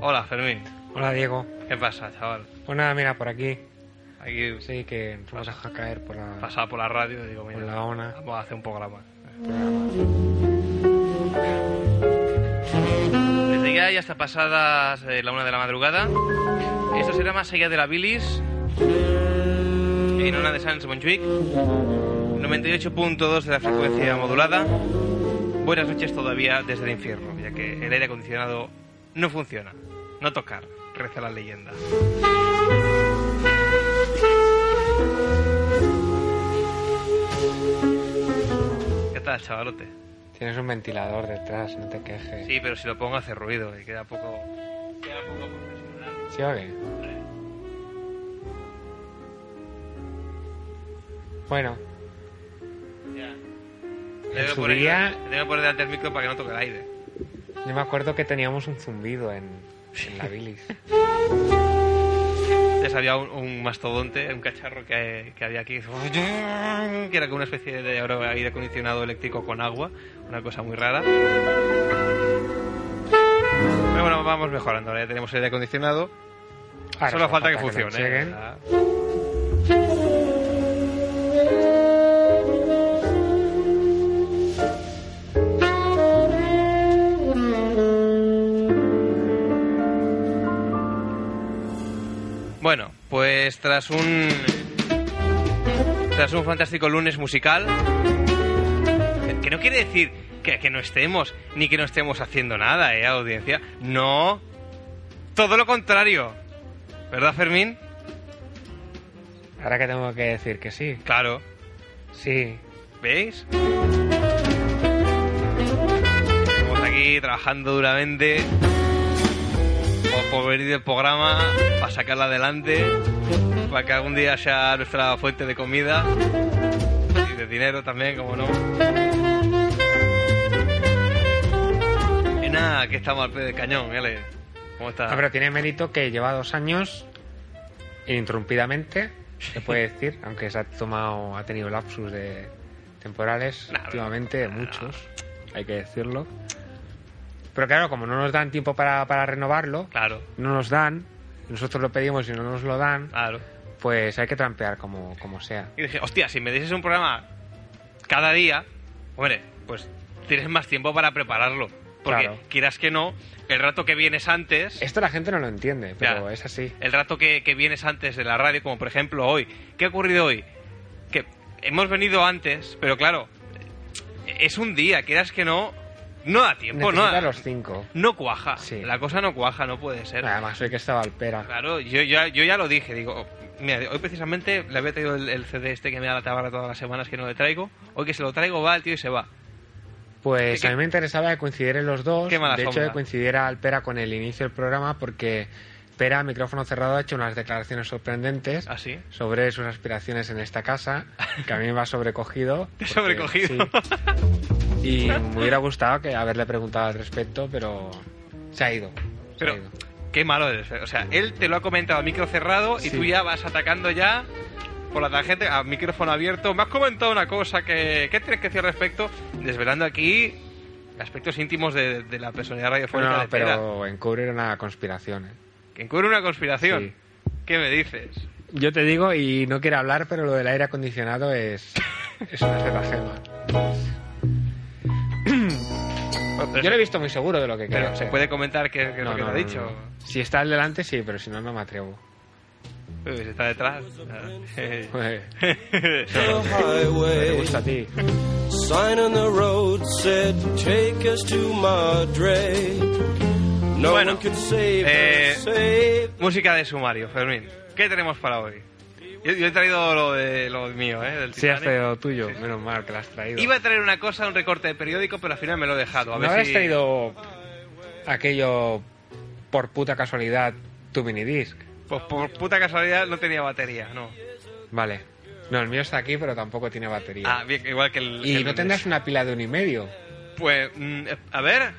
Hola, Fermín. Hola Diego. ¿Qué pasa, chaval? Pues nada, mira, por aquí. Aquí Sí, que nos vamos a caer por la, pasaba por la radio y digo, mira, por la ONA. vamos a hacer un programa. Desde ya, ya hasta pasadas eh, la una de la madrugada. Esto será más allá de la bilis. En una de Sans Montjuic. 98.2 de la frecuencia modulada. Buenas noches todavía desde el infierno, ya que el aire acondicionado no funciona. No tocar, reza la leyenda. ¿Qué tal, chavalote? Tienes un ventilador detrás, no te quejes. Sí, pero si lo pongo hace ruido y queda poco. Queda poco profesional. ¿Sí o qué? Bueno. En que su poner- día- tengo que poner delante el micro para que no toque el aire. yo me acuerdo que teníamos un zumbido en, en la bilis. Antes había un, un mastodonte, un cacharro que, que había aquí, que era como una especie de aire acondicionado eléctrico con agua, una cosa muy rara. Pero bueno, vamos mejorando, ahora ya tenemos aire acondicionado, Ahora solo falta que lo funcione. Pues tras un tras un fantástico lunes musical, que no quiere decir que, que no estemos ni que no estemos haciendo nada, eh, audiencia. No, todo lo contrario, ¿verdad, Fermín? Ahora que tengo que decir que sí. Claro, Sí. ¿veis? Estamos aquí trabajando duramente por, venir del programa, para sacarla adelante, para que algún día sea nuestra fuente de comida y de dinero también, como no. Y nada, aquí estamos al pie del cañón, ¿eh? ¿Cómo está? Ah, pero tiene mérito que lleva dos años ininterrumpidamente, se puede decir, aunque se ha tomado, ha tenido lapsus de temporales Nah, últimamente, muchos, hay que decirlo. Pero claro, como no nos dan tiempo para, para renovarlo, Claro, no nos dan, nosotros lo pedimos y no nos lo dan, claro. pues hay que trampear como, como sea. Y dije, hostia, si me dices un programa cada día, hombre, pues tienes más tiempo para prepararlo. Porque Claro. quieras que no, el rato que vienes antes, Esto la gente no lo entiende, pero Ya. es así. el rato que, que vienes antes de la radio, como por ejemplo hoy, ¿qué ha ocurrido hoy? Que hemos venido antes, pero claro, es un día, quieras que no, no da tiempo, no, Necesita los cinco. no cuaja. Sí. La cosa no cuaja, no puede ser. Además, hoy que estaba al pera. Claro, yo ya, yo ya lo dije, digo, mira, hoy precisamente le había traído el, el CD este que me da la tabarra todas las semanas que no le traigo. Hoy que se lo traigo va el tío y se va. Pues ¿Qué- a mí me interesaba que coincidieran los dos. Qué mala de hecho, que coincidiera Alpera con el inicio del programa porque Pera, micrófono cerrado, ha hecho unas declaraciones sorprendentes ¿Ah, sí? sobre sus aspiraciones en esta casa, que a mí me ha sobrecogido. Porque- sobrecogido. sí. Y me hubiera gustado que haberle preguntado al respecto, pero se ha ido. se Pero, ha ido. qué malo eres. O sea, él te lo ha comentado a micro cerrado y Sí. tú ya vas atacando ya por la tangente a micrófono abierto. Me has comentado una cosa que... ¿Qué tienes que decir al respecto? Desvelando aquí aspectos íntimos de, de la personalidad radiofónica Bueno, de Pera. pero encubrir una conspiración. ¿eh? Encubre una conspiración. Sí. ¿Qué me dices? Yo te digo, y no quiero hablar, pero lo del aire acondicionado es, es una estratagema. Yo lo he visto muy seguro de lo que pero creo. se ¿eh? puede comentar qué, qué es No, lo que no, te ha dicho. no. Si está al delante, sí, pero si no, no me atrevo. Si está detrás. Joder, the me gusta a ti. Sign on the road said, Take us to Madrid. No Bueno, one could save eh. Música de sumario, Fermín. ¿Qué tenemos para hoy? Yo, yo he traído lo de lo mío, ¿eh? Del Sí, has traído lo tuyo. Menos mal que lo has traído. Iba a traer una cosa, un recorte de periódico, pero al final me lo he dejado. A ¿No habrás si... traído aquello por puta casualidad tu minidisc? Pues por puta casualidad no tenía batería, no. Vale. No, el mío está aquí, pero tampoco tiene batería. Ah, bien, igual que el... que y el no tendrás una pila de un y medio. Pues, mm, a ver...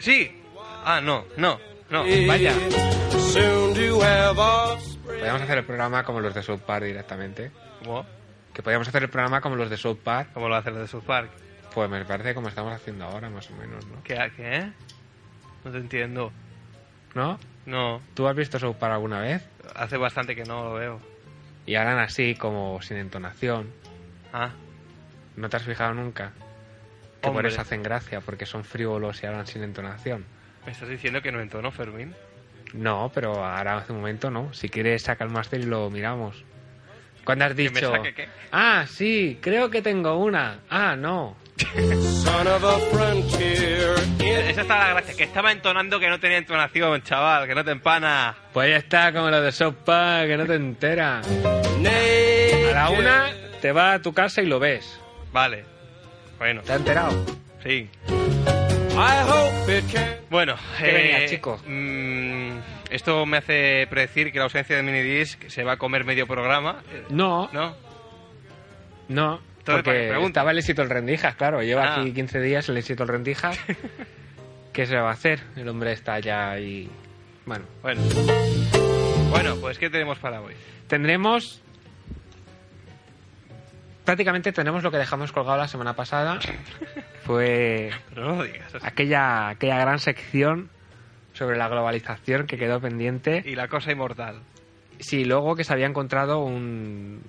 Sí. Ah, no, no, no. Vaya. Podríamos hacer el programa como los de South Park directamente. ¿Cómo? Que podríamos hacer el programa como los de South Park. ¿Cómo lo hacen los de South Park? Pues me parece como estamos haciendo ahora, más o menos, ¿no? ¿Qué? ¿Qué? No te entiendo. ¿No? No, ¿Tú has visto South Park alguna vez? hace bastante que no lo veo. Y hablan así, como sin entonación. Ah, ¿No te has fijado nunca? Que por Hombre. eso hacen gracia, porque son frívolos y hablan sin entonación. ¿Me estás diciendo que no entono, Fermín? No, pero ahora hace un momento no. Si quieres, saca el máster y lo miramos. ¿Cuándo has ¿Que me dicho? saque qué? Ah, sí, creo que tengo una. Ah, no. Son of a frontier in Esa está la gracia, que estaba entonando que no tenía entonación, chaval, que no te empana. Pues ya está, como lo de Park, que no te enteras. naked. A la una te vas a tu casa y lo ves. Vale. Bueno, ¿Te has enterado? sí. Bueno, ¿Qué eh, venía, chico? mm, esto me hace predecir que la ausencia de minidisc se va a comer medio programa. No, ¿No? no. Entonces, ¿para qué Porque estaba el éxito el Rendijas, claro. Lleva Ah. aquí 15 días el éxito el Rendijas. ¿Qué se va a hacer? El hombre está ya ahí. Bueno, Bueno. Bueno, pues ¿qué tenemos para hoy? tendremos. Prácticamente tenemos lo que dejamos colgado la semana pasada. Fue Pero no lo digas. aquella, aquella gran sección sobre la globalización que quedó pendiente. Y la cosa inmortal. Sí, luego que se había encontrado un,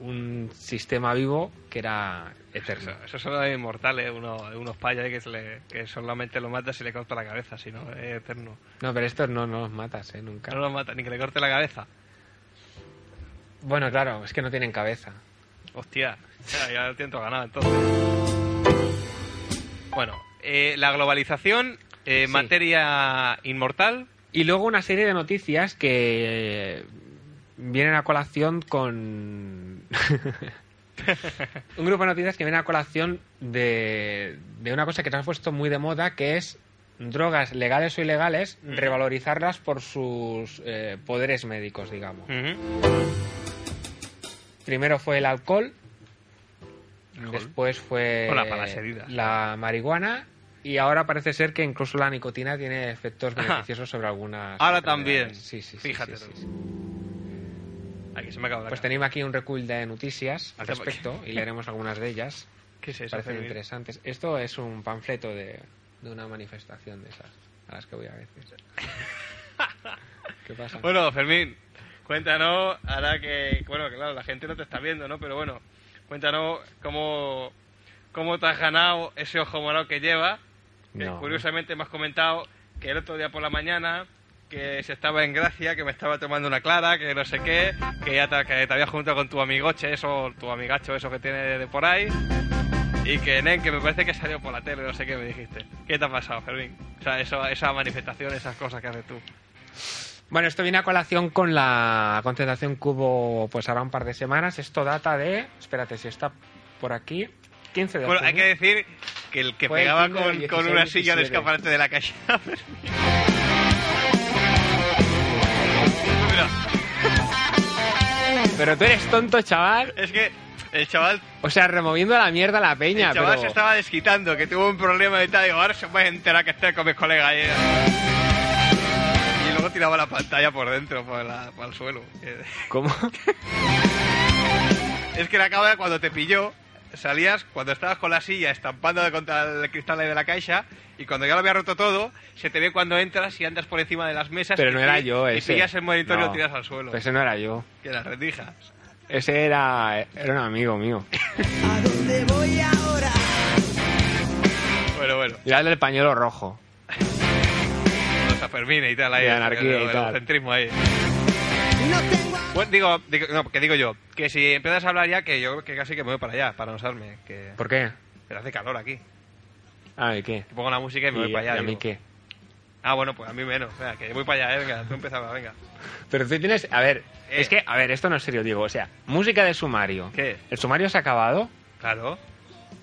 un sistema vivo que era eterno. Eso, eso son los inmortales, uno, unos payas que, se le- que solamente lo matas si le corta la cabeza, si no, es eterno. No, pero estos no, no los matas, ¿eh? Nunca. No lo mata, ni que le corte la cabeza. Bueno, claro, es que no tienen cabeza. Hostia, ya, lo tiento ganado entonces. Bueno, eh, la globalización, eh, Sí. materia inmortal. Y luego una serie de noticias que vienen a colación con... un grupo de noticias que viene a colación de, de una cosa que se ha puesto muy de moda, que es drogas legales o ilegales, revalorizarlas por sus eh, poderes médicos, digamos. Primero fue el alcohol, Alcohol. después fue Hola, la marihuana y ahora parece ser que incluso la nicotina tiene efectos Ajá. beneficiosos sobre algunas. Ahora también. Sí, sí, sí. Fíjate sí, sí, sí. Aquí se me acaba Pues tenemos aquí un recull de noticias al respecto y leeremos algunas de ellas. ¿Qué es eso? Parecen Fermín? interesantes. Esto es un panfleto de, de una manifestación de esas a las que voy a veces. ¿Qué pasa? Bueno, Fermín, cuéntanos, ahora que, bueno, claro, la gente no te está viendo, ¿no? Pero bueno, cuéntanos cómo, cómo te has ganado ese ojo morado que lleva. Que No. curiosamente me has comentado que el otro día por la mañana que se estaba en Gracia, que me estaba tomando una clara, que no sé qué, que ya te, que te habías juntado con tu amigoche, eso, tu amigacho, eso que tiene de por ahí, y que, nen, que me parece que salió por la tele, no sé qué me dijiste. ¿Qué te ha pasado, Fermín? O sea, eso, esa manifestación, esas cosas que haces tú. Bueno, esto viene a colación con la concentración que hubo pues ahora un par de semanas. Esto data de, espérate si está por aquí, 15 de Bueno, hay junio. que decir que el que Fue el pegaba 15 del con, 16, con una silla de 17. escaparate de la calle. Pero tú eres tonto, chaval. es que el chaval, O sea, removiendo la mierda a la peña, el chaval pero... se estaba desquitando, que tuvo un problema y tal. Digo, ahora se puede enterar que estoy con mis colegas ahí. Y tiraba la pantalla por dentro, por, la- por el suelo. ¿Cómo? Es que la cámara cuando te pilló, salías cuando estabas con la silla estampando contra el cristal de la caixa y cuando ya lo había roto todo, se te ve cuando entras y andas por encima de las mesas Pero y no era yo y ese. pillas el monitor y lo tiras al suelo. Ese no era yo. Que las rendijas. Ese era, era un amigo mío. Bueno, bueno, Y era el del pañuelo rojo. Fermín y tal ahí. Y el- anarquía el, y el tal. egocentrismo ahí. Bueno, digo, digo, no, que digo yo, que si empiezas a hablar ya, que yo que casi que me voy para allá, para no usarme, que, ¿Por qué? que hace calor aquí. Ah, ¿y qué? Que pongo la música y me voy ¿Y, para allá. y a mí digo. qué? Ah, bueno, pues a mí menos. Venga, que voy para allá, eh, venga, tú empezaba, venga. Pero tú tienes... A ver, ¿Qué? es que... A ver, esto no es serio, digo. O sea, música de sumario. ¿Qué? ¿El sumario se ha acabado? Claro.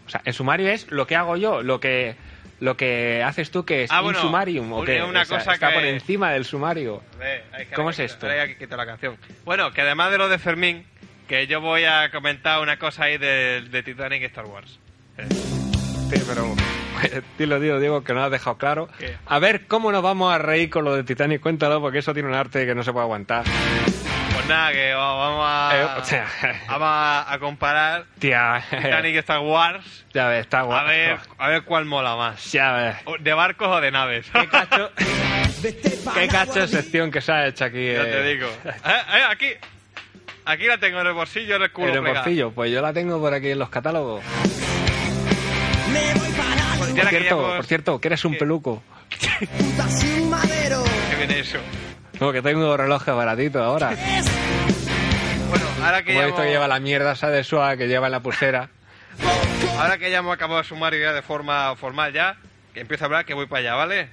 O sea, el sumario es lo que hago yo, lo que... Lo que haces tú que es Ah, un bueno, sumarium, o que una o sea, cosa está que- por encima del sumario. Eh, ¿Cómo es esto? hay que la canción. Bueno, que además de lo de Fermín, que yo voy a comentar una cosa ahí de, de Titanic y Star Wars. Eh, Sí, pero... Dilo, dilo, digo que no lo has dejado claro. ¿Qué? A ver, ¿cómo nos vamos a reír con lo de Titanic? Cuéntalo, porque eso tiene un arte que no se puede aguantar. Nada, que va- vamos a, Eh, o sea, vamos a, a comparar Tía, Titanic y Star Wars. ya ves, está A guapo. ver, a ver cuál mola más. Ya ves. ¿De barcos o de naves? Qué cacho, qué cacho de sección que se ha hecho aquí. Ya eh, te digo. Eh, eh, aquí. Aquí la tengo en el bolsillo, en el culo En el plegado. bolsillo, pues yo la tengo por aquí en los catálogos. Por cierto, por cierto, que eres un ¿Qué? peluco. ¿Qué viene eso? No, que tengo relojes baratitos ahora. Bueno, ahora que, Como visto que lleva la mierda esa de Suá que lleva en la pulsera. ahora que ya hemos acabado el sumario ya de forma formal ya, que empiezo a hablar, que voy para allá, ¿vale?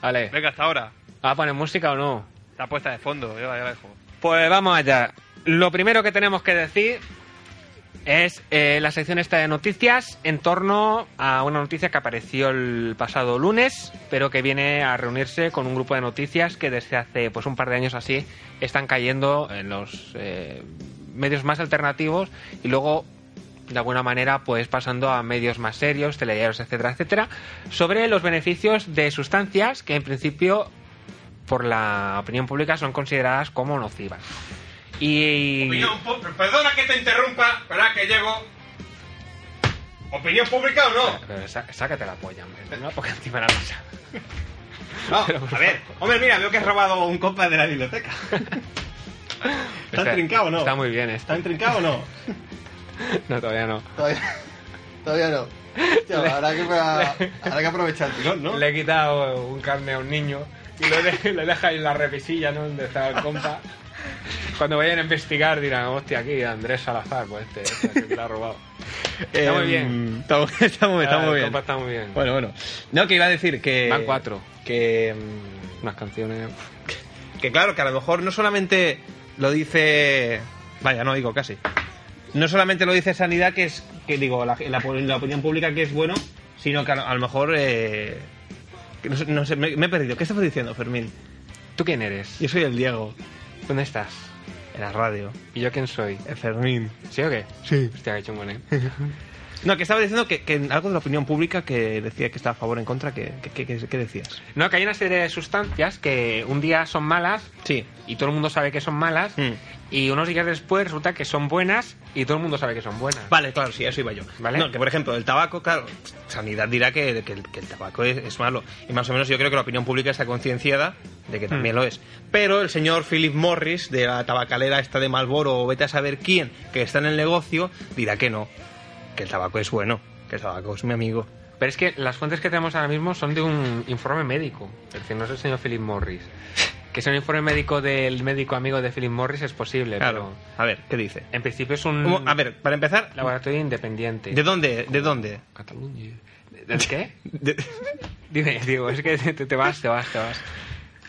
Vale. Venga, hasta ahora. ¿Va a poner música o no? Está puesta de fondo, yo la, yo la dejo. Pues vamos allá. Lo primero que tenemos que decir es eh, la sección esta de noticias en torno a una noticia que apareció el pasado lunes, pero que viene a reunirse con un grupo de noticias que desde hace pues un par de años así están cayendo en los eh, medios más alternativos y luego de alguna manera pues pasando a medios más serios, telediarios, etcétera, etcétera, sobre los beneficios de sustancias que en principio por la opinión pública son consideradas como nocivas. Y Opinión perdona que te interrumpa, espera que llego. ¿Opinión pública o no? Pero sá- sácate la polla, hombre. La poca encima de la mesa. No, Pero, a ver, hombre, mira, veo que has robado un compa de la biblioteca. ¿Está trincado o no? Está muy bien esto. ¿Está intrincado o no? No, todavía no. Todavía, todavía no. Habrá, que, habrá que aprovechar el tirón, ¿no? Le he quitado un carne a un niño y lo, de, lo deja en la repisilla, ¿no? Donde está el compa. Cuando vayan a investigar dirán, hostia, aquí Andrés Salazar, pues este, este que lo ha robado. Está muy bien. Em, Está, muy- está muy, está Ah, muy el bien. compa está muy bien. Bueno, bueno. No, que iba a decir que... Van cuatro. Que... em, Unas canciones... Que claro, que a lo mejor no solamente lo dice. Vaya, no digo casi. No solamente lo dice Sanidad, que es. que digo, la, la- la opinión pública que es bueno, sino que a, lo- a lo mejor. eh, no, sé- no sé, me, me he perdido. ¿Qué estabas diciendo, Fermín? ¿Tú quién eres? Yo soy el Diego, ¿Dónde estás? En la radio. ¿Y yo quién soy? El Fermín. ¿Sí o qué? Sí. Hostia, qué chungón, ¿eh? No, que estaba diciendo que, que algo de la opinión pública que decía que estaba a favor o en contra, que, que, que- que- ¿qué decías? No, que hay una serie de sustancias que un día son malas Sí. y todo el mundo sabe que son malas Mm. Y unos días después resulta que son buenas y todo el mundo sabe que son buenas. Vale, claro, sí, eso iba yo. Vale. No, que por ejemplo, el tabaco, claro, Sanidad dirá que, que el, que el tabaco es, es malo. Y más o menos yo creo que la opinión pública está concienciada de que también Mm. lo es. Pero el señor Philip Morris, de la tabacalera esta de Malboro, o vete a saber quién, que está en el negocio, dirá que no, que el tabaco es bueno, que el tabaco es mi amigo. Pero es que las fuentes que tenemos ahora mismo son de un informe médico. Es decir, no es el señor Philip Morris. Que sea un informe médico del médico amigo de Philip Morris es posible, Claro. A ver, ¿qué dice? pero en principio es un. A ver, para empezar, laboratorio independiente. ¿de dónde? ¿De dónde? Cataluña. ¿De qué? De- Dime, digo, es que te, te vas, te vas, te vas.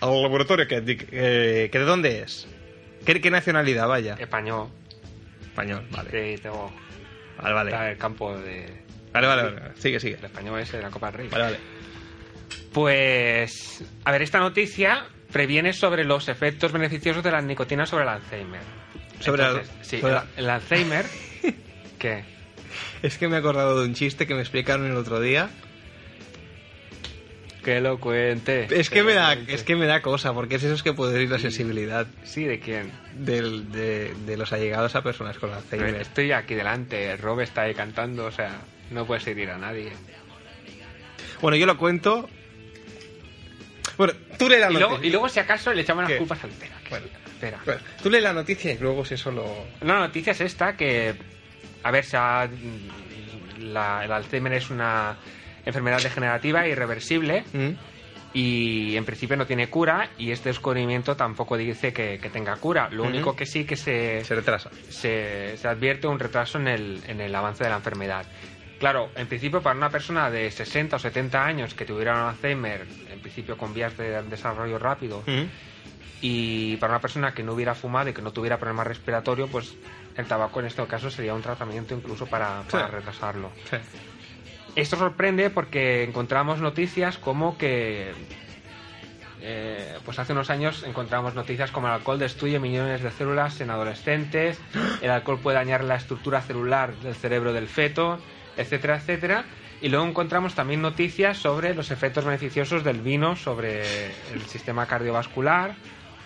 al laboratorio, que, eh, que ¿de dónde es? ¿Qué, qué nacionalidad, vaya? Español. Español, vale. Que tengo Vale, vale. está el campo de Vale, vale, vale. Sigue, sigue. el español ese de la Copa del Rey. Vale, vale. Pues, a ver, esta noticia previene sobre los efectos beneficiosos de la nicotina sobre el Alzheimer. Sobre el- Entonces, sí, sobre el, el Alzheimer, ¿qué? Es que me he acordado de un chiste que me explicaron el otro día. Que lo cuente. Es que me da, es que me da cosa, porque es eso es que puede ir la sensibilidad Sí, ¿de quién? del- de, de los allegados a personas con Alzheimer. Estoy aquí delante, Rob está ahí cantando, o sea, no puedes seguir a nadie. Bueno, yo lo cuento. Bueno, tú lees la Y noticia. luego, y luego, si acaso, le echamos ¿Qué? las culpas al Tera. Bueno. Espera. Bueno, tú lees la noticia y luego si eso lo... La noticia es esta, que, a ver, ha- la- el Alzheimer es una enfermedad degenerativa irreversible ¿Mm? y en principio no tiene cura y este descubrimiento tampoco dice que, que tenga cura. Lo Ujú. único que sí que se, Se retrasa. se, se advierte un retraso en el, en el avance de la enfermedad. Claro, en principio para una persona de 60 o 70 años que tuviera un Alzheimer, en principio con vías de desarrollo rápido, y para una persona que no hubiera fumado y que no tuviera problema respiratorio, pues el tabaco en este caso sería un tratamiento incluso para, para Sí. retrasarlo. Sí. Esto sorprende porque encontramos noticias como que. eh, pues hace unos años encontramos noticias como el alcohol destruye millones de células en adolescentes, el alcohol puede dañar la estructura celular del cerebro del feto, etcétera, etcétera. Y luego encontramos también noticias sobre los efectos beneficiosos del vino sobre el sistema cardiovascular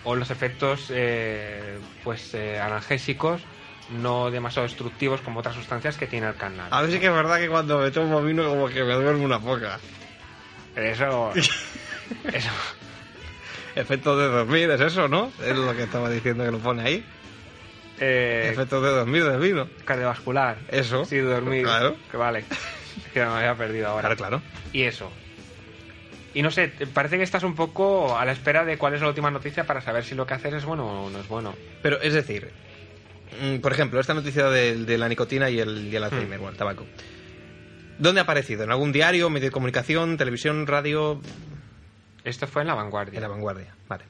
o los efectos eh, pues eh, analgésicos no demasiado destructivos como otras sustancias que tiene el canal. A ver si que es verdad que cuando me tomo vino como que me duerme una poca. Eso, eso, Efecto de dormir, es eso, ¿no? Es lo que estaba diciendo que lo pone ahí. Eh, Efecto de dormir del vino. cardiovascular. Eso. Sí, dormir. Claro. Que vale. Es que me había perdido ahora. Claro, claro. Y eso. Y no sé, parece que estás un poco a la espera de cuál es la última noticia para saber si lo que haces es bueno o no es bueno. Pero es decir, mm, por ejemplo, esta noticia de, de la nicotina y el, y el Alzheimer, Hmm. bueno, el tabaco. ¿Dónde ha aparecido? ¿En algún diario, medio de comunicación, televisión, radio? Esto fue en la vanguardia. En la vanguardia, vale.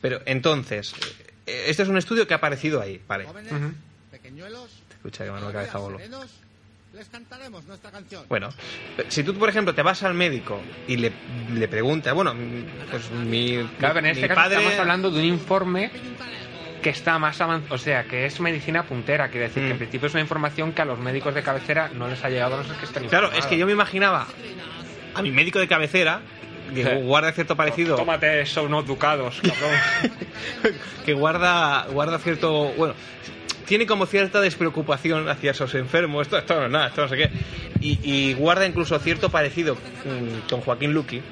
Pero entonces, este es un estudio que ha aparecido ahí, vale. Jóvenes, Ujú. pequeñuelos, Escucha que me la cabeza bolo. serenos, les cantaremos nuestra canción. Bueno, si tú, por ejemplo, te vas al médico y le, le preguntas, bueno, pues mi, Claro, en mi este caso padre... estamos hablando de un informe que está más avanzado, o sea, que es medicina puntera, quiere decir que Mm. en principio es una información que a los médicos de cabecera no les ha llegado a ser que estén Claro, es informados. que yo me imaginaba a mi médico de cabecera, que guarda cierto parecido... Tómate esos unos ducados, cabrón. que guarda guarda cierto bueno tiene como cierta despreocupación hacia esos enfermos esto, esto no es nada esto no sé qué y, y guarda incluso cierto parecido mm, con Joaquín Luqui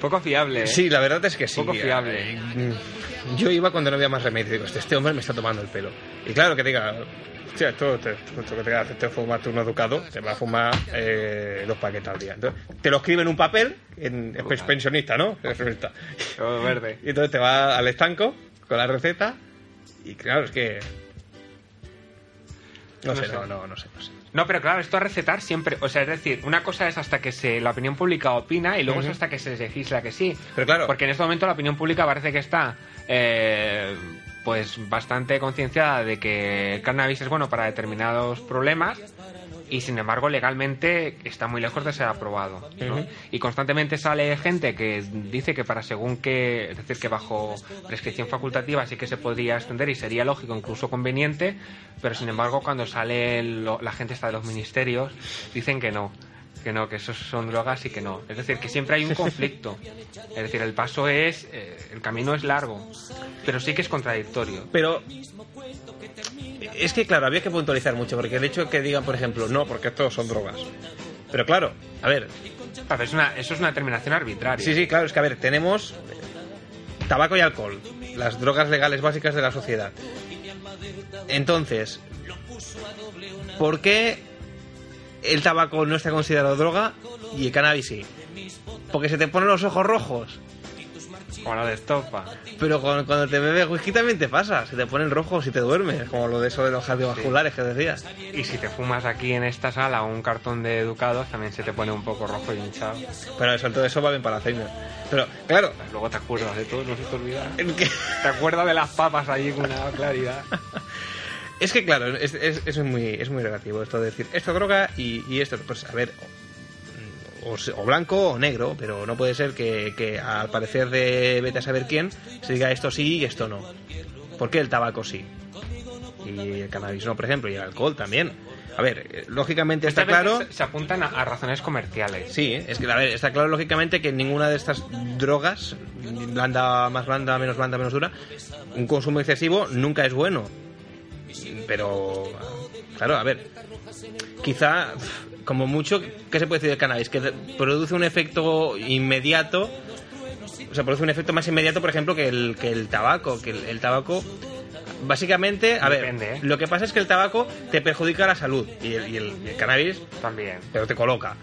Poco fiable, ¿eh? sí la verdad es que sí Poco fiable. Mm, yo iba cuando no había más remedio digo este, hombre me está tomando el pelo y claro que diga Hostia, esto, te, esto que te hace te fumarte un educado, te va a fumar eh, dos paquetes al día. Entonces, te lo escribe en un papel, en, es pensionista, ¿no? Es. Todo verde. Y entonces te va al estanco con la receta y claro, es que... No, No sé, sé. no, no, no sé, no sé. No, pero claro, esto a recetar siempre, o sea, es decir, una cosa es hasta que se, la opinión pública opina y luego es hasta que se legisla que sí. Pero claro. Porque en este momento la opinión pública parece que está, eh, pues, bastante concienciada de que el cannabis es bueno para determinados problemas y, sin embargo, legalmente está muy lejos de ser aprobado. Y constantemente sale gente que dice que para según que, es decir, que bajo prescripción facultativa sí que se podría extender y sería lógico, incluso conveniente, pero sin embargo cuando sale lo- la gente está de los ministerios dicen que no, que no, que esos son drogas y que no. Es decir, que siempre hay un conflicto. Es decir, el paso es, eh, el camino es largo, pero sí que es contradictorio. Pero es que, claro, había que puntualizar mucho, porque el hecho de que digan, por ejemplo, no, porque estos son drogas. Pero claro, a ver, Claro, es una, eso es una determinación arbitraria. sí, sí, claro, es que, a ver, tenemos tabaco y alcohol, las drogas legales básicas de la sociedad. Entonces, ¿por qué el tabaco no está considerado droga y el cannabis sí? Porque se te ponen los ojos rojos. Como lo de estopa. Pero cuando, cuando te bebes whisky también te pasa, se te ponen rojos y te duermes, como lo de eso de los cardiovasculares que decías. Y si te fumas aquí en esta sala un cartón de educados, también se te pone un poco rojo y hinchado. Pero eso, todo eso va bien para Alzheimer. Pero, claro, Luego te acuerdas de todo, no se te olvida. es que, Te acuerdas de las papas allí con una claridad. es que, claro, es, es- es muy, es muy relativo esto de decir, esto droga y, y esto, pues a ver, o, se- o blanco o negro, pero no puede ser que, que al parecer de vete a saber quién se diga esto sí y esto no. ¿Por qué el tabaco sí? Y el cannabis no, por ejemplo, y el alcohol también. A ver, eh, lógicamente está claro... Se, se apuntan a, a razones comerciales. Sí, es que a ver, está claro lógicamente que ninguna de estas drogas, blanda, más blanda, menos blanda, menos dura, un consumo excesivo nunca es bueno. Pero, claro, a ver, quizá, como mucho, ¿qué se puede decir del cannabis? Que produce un efecto inmediato, o sea, produce un efecto más inmediato, por ejemplo, que el, que el tabaco, que el, el tabaco... Básicamente, a Depende, ver, ¿eh? lo que pasa es que el tabaco te perjudica la salud y el, y el- y el cannabis También. pero te coloca.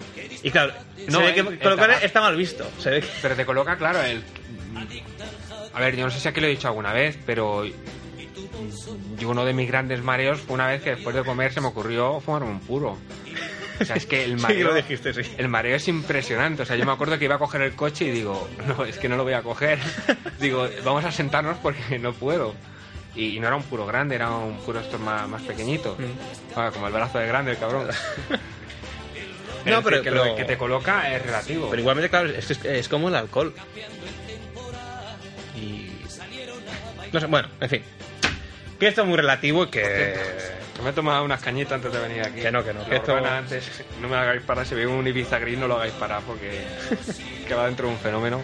Y claro, No, se ve que el colocar está mal visto. Se ve que... Pero te coloca, claro, el... A ver, yo no sé si aquí lo he dicho alguna vez, pero... Yo uno de mis grandes mareos fue una vez que después de comer se me ocurrió fumarme un puro. O sea, es que el Sí, mareo... lo dijiste, sí. El mareo es impresionante. O sea, yo me acuerdo que iba a coger el coche y digo, no, es que no lo voy a coger. digo, vamos a sentarnos porque no puedo. Y, y no era un puro grande, era un puro estos más, más pequeñito. Ah, como el brazo de grande, el cabrón. No, pero- que pero- lo que te coloca es relativo. Pero igualmente, claro, es, es- es como el alcohol. Y... No sé, bueno, en fin. Que esto es muy relativo y que... Que me he tomado unas cañitas antes de venir aquí. Que no, que no, que esto- antes, no me hagáis parar. Si veis un Ibiza gris, no lo hagáis parar porque que va dentro de un fenómeno.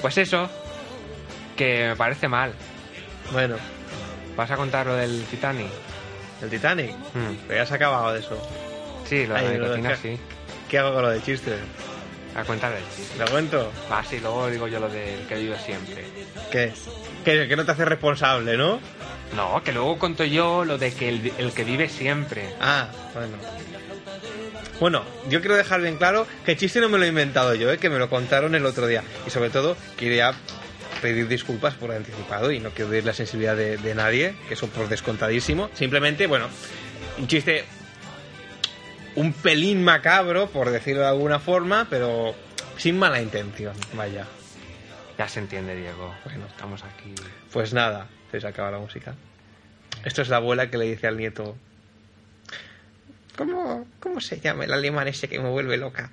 Pues eso, Que me parece mal. Bueno, ¿Vas a contar lo del Titanic? el Titanic. Mm. Pero ya se ha acabado de eso. Sí, lo de Ay, la de que- sí. ¿Qué hago con lo de chistes? A cuenta del chiste. ¿Lo cuento? Ah, sí, luego digo yo lo del que vive siempre. ¿Qué? Que, que no te hace responsable, ¿no? No, que luego cuento yo lo de que el, el que vive siempre. Ah, bueno. Bueno, yo quiero dejar bien claro que el chiste no me lo he inventado yo, ¿eh? que me lo contaron el otro día. Y sobre todo, quería pedir disculpas por anticipado y no quiero herir la sensibilidad de, de nadie, que eso por descontadísimo. Simplemente, bueno, un chiste un pelín macabro, por decirlo de alguna forma, pero sin mala intención, vaya. Ya se entiende, Diego. Bueno, estamos aquí. Pues nada, se acaba la música. Esto es la abuela que le dice al nieto. ¿Cómo, cómo se llama el alemán ese que me vuelve loca?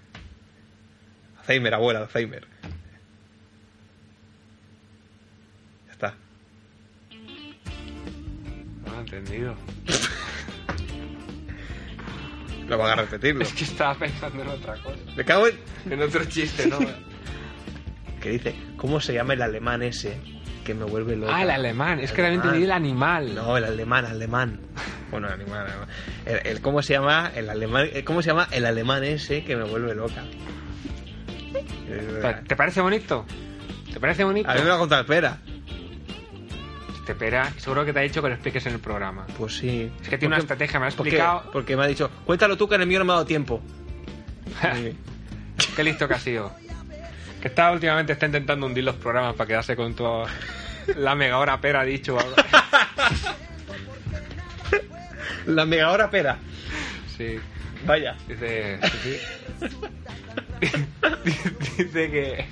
Alzheimer, abuela, Alzheimer. Ya está. No lo he entendido. No van a repetirlo. Es que estaba pensando en otra cosa. Me cago en... En otro chiste, ¿no? Que dice, ¿cómo se llama el alemán ese que me vuelve loca? ah, el alemán. Es que Alemán. entendí el animal. No, el alemán, alemán. Bueno, el alemán, alemán. El, el- ¿cómo se llama el alemán? eh, ¿Cómo se llama el alemán ese que me vuelve loca? ¿Te- ¿Te parece bonito? ¿Te parece bonito? A mí me lo ha contado Espera. Te pera. Seguro que te ha dicho que lo expliques en el programa. Pues sí. Es que tiene una Porque- estrategia, me lo ha porque- explicado. Porque me ha dicho, cuéntalo tú que en el mío no me ha dado tiempo. Sí. Qué listo que ha sido. Que está últimamente está intentando hundir los programas para quedarse con toda la mega hora pera ha dicho. o algo. La mega hora pera. Sí. Vaya. Dice. sí, sí. Dice que.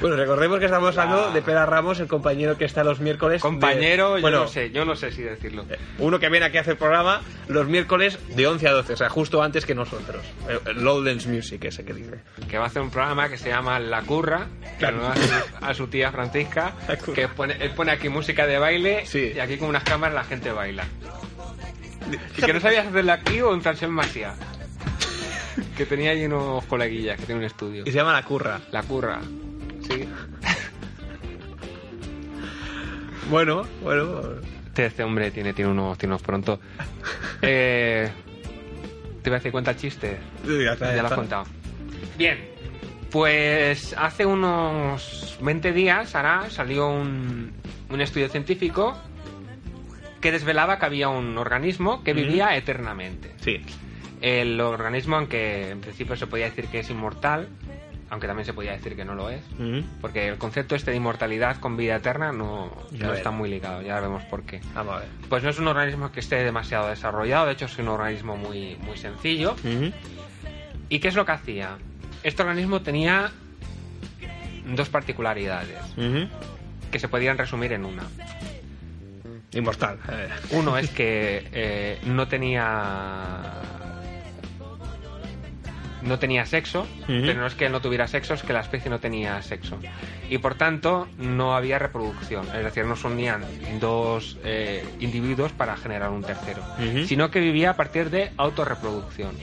Bueno, recordemos que estamos hablando de Pera Ramos, el compañero que está los miércoles. de- Compañero, yo bueno, no sé, yo no sé si decirlo. eh, Uno que viene aquí a hacer programa los miércoles de 11 a 12, o sea, justo antes que nosotros. Eh, Lowlands Music, ese que dice. Que va a hacer un programa que se llama La Curra, que Claro. no a, su, a su tía Francisca, que pone, él pone aquí música de baile Sí. y aquí con unas cámaras la gente baila. Y que no sabías hacerlo aquí o en Francesc Macià. Que tenía allí unos coleguillas que tiene un estudio. Y se llama La Curra. La Curra. Sí. Bueno, bueno. Este, este hombre tiene, tiene, unos, tiene unos pronto. Eh, te iba a decir cuenta el chiste. Ya, está, Ya lo has contado. Bien, pues hace unos 20 días, ahora, salió un, un estudio científico que desvelaba que había un organismo que vivía eternamente. Sí. El organismo, aunque en principio se podía decir que es inmortal, aunque también se podía decir que no lo es, porque el concepto este de inmortalidad con vida eterna no, no está muy ligado, ya vemos por qué. Vamos a ver. Pues no es un organismo que esté demasiado desarrollado, de hecho es un organismo muy, muy sencillo. ¿Y qué es lo que hacía? Este organismo tenía dos particularidades que se podían resumir en una. Inmortal. Eh. Uno es que eh, no tenía no tenía sexo, pero no es que no tuviera sexo, es que la especie no tenía sexo. Y por tanto no había reproducción, es decir, no se unían dos eh, individuos para generar un tercero, sino que vivía a partir de autorreproducción.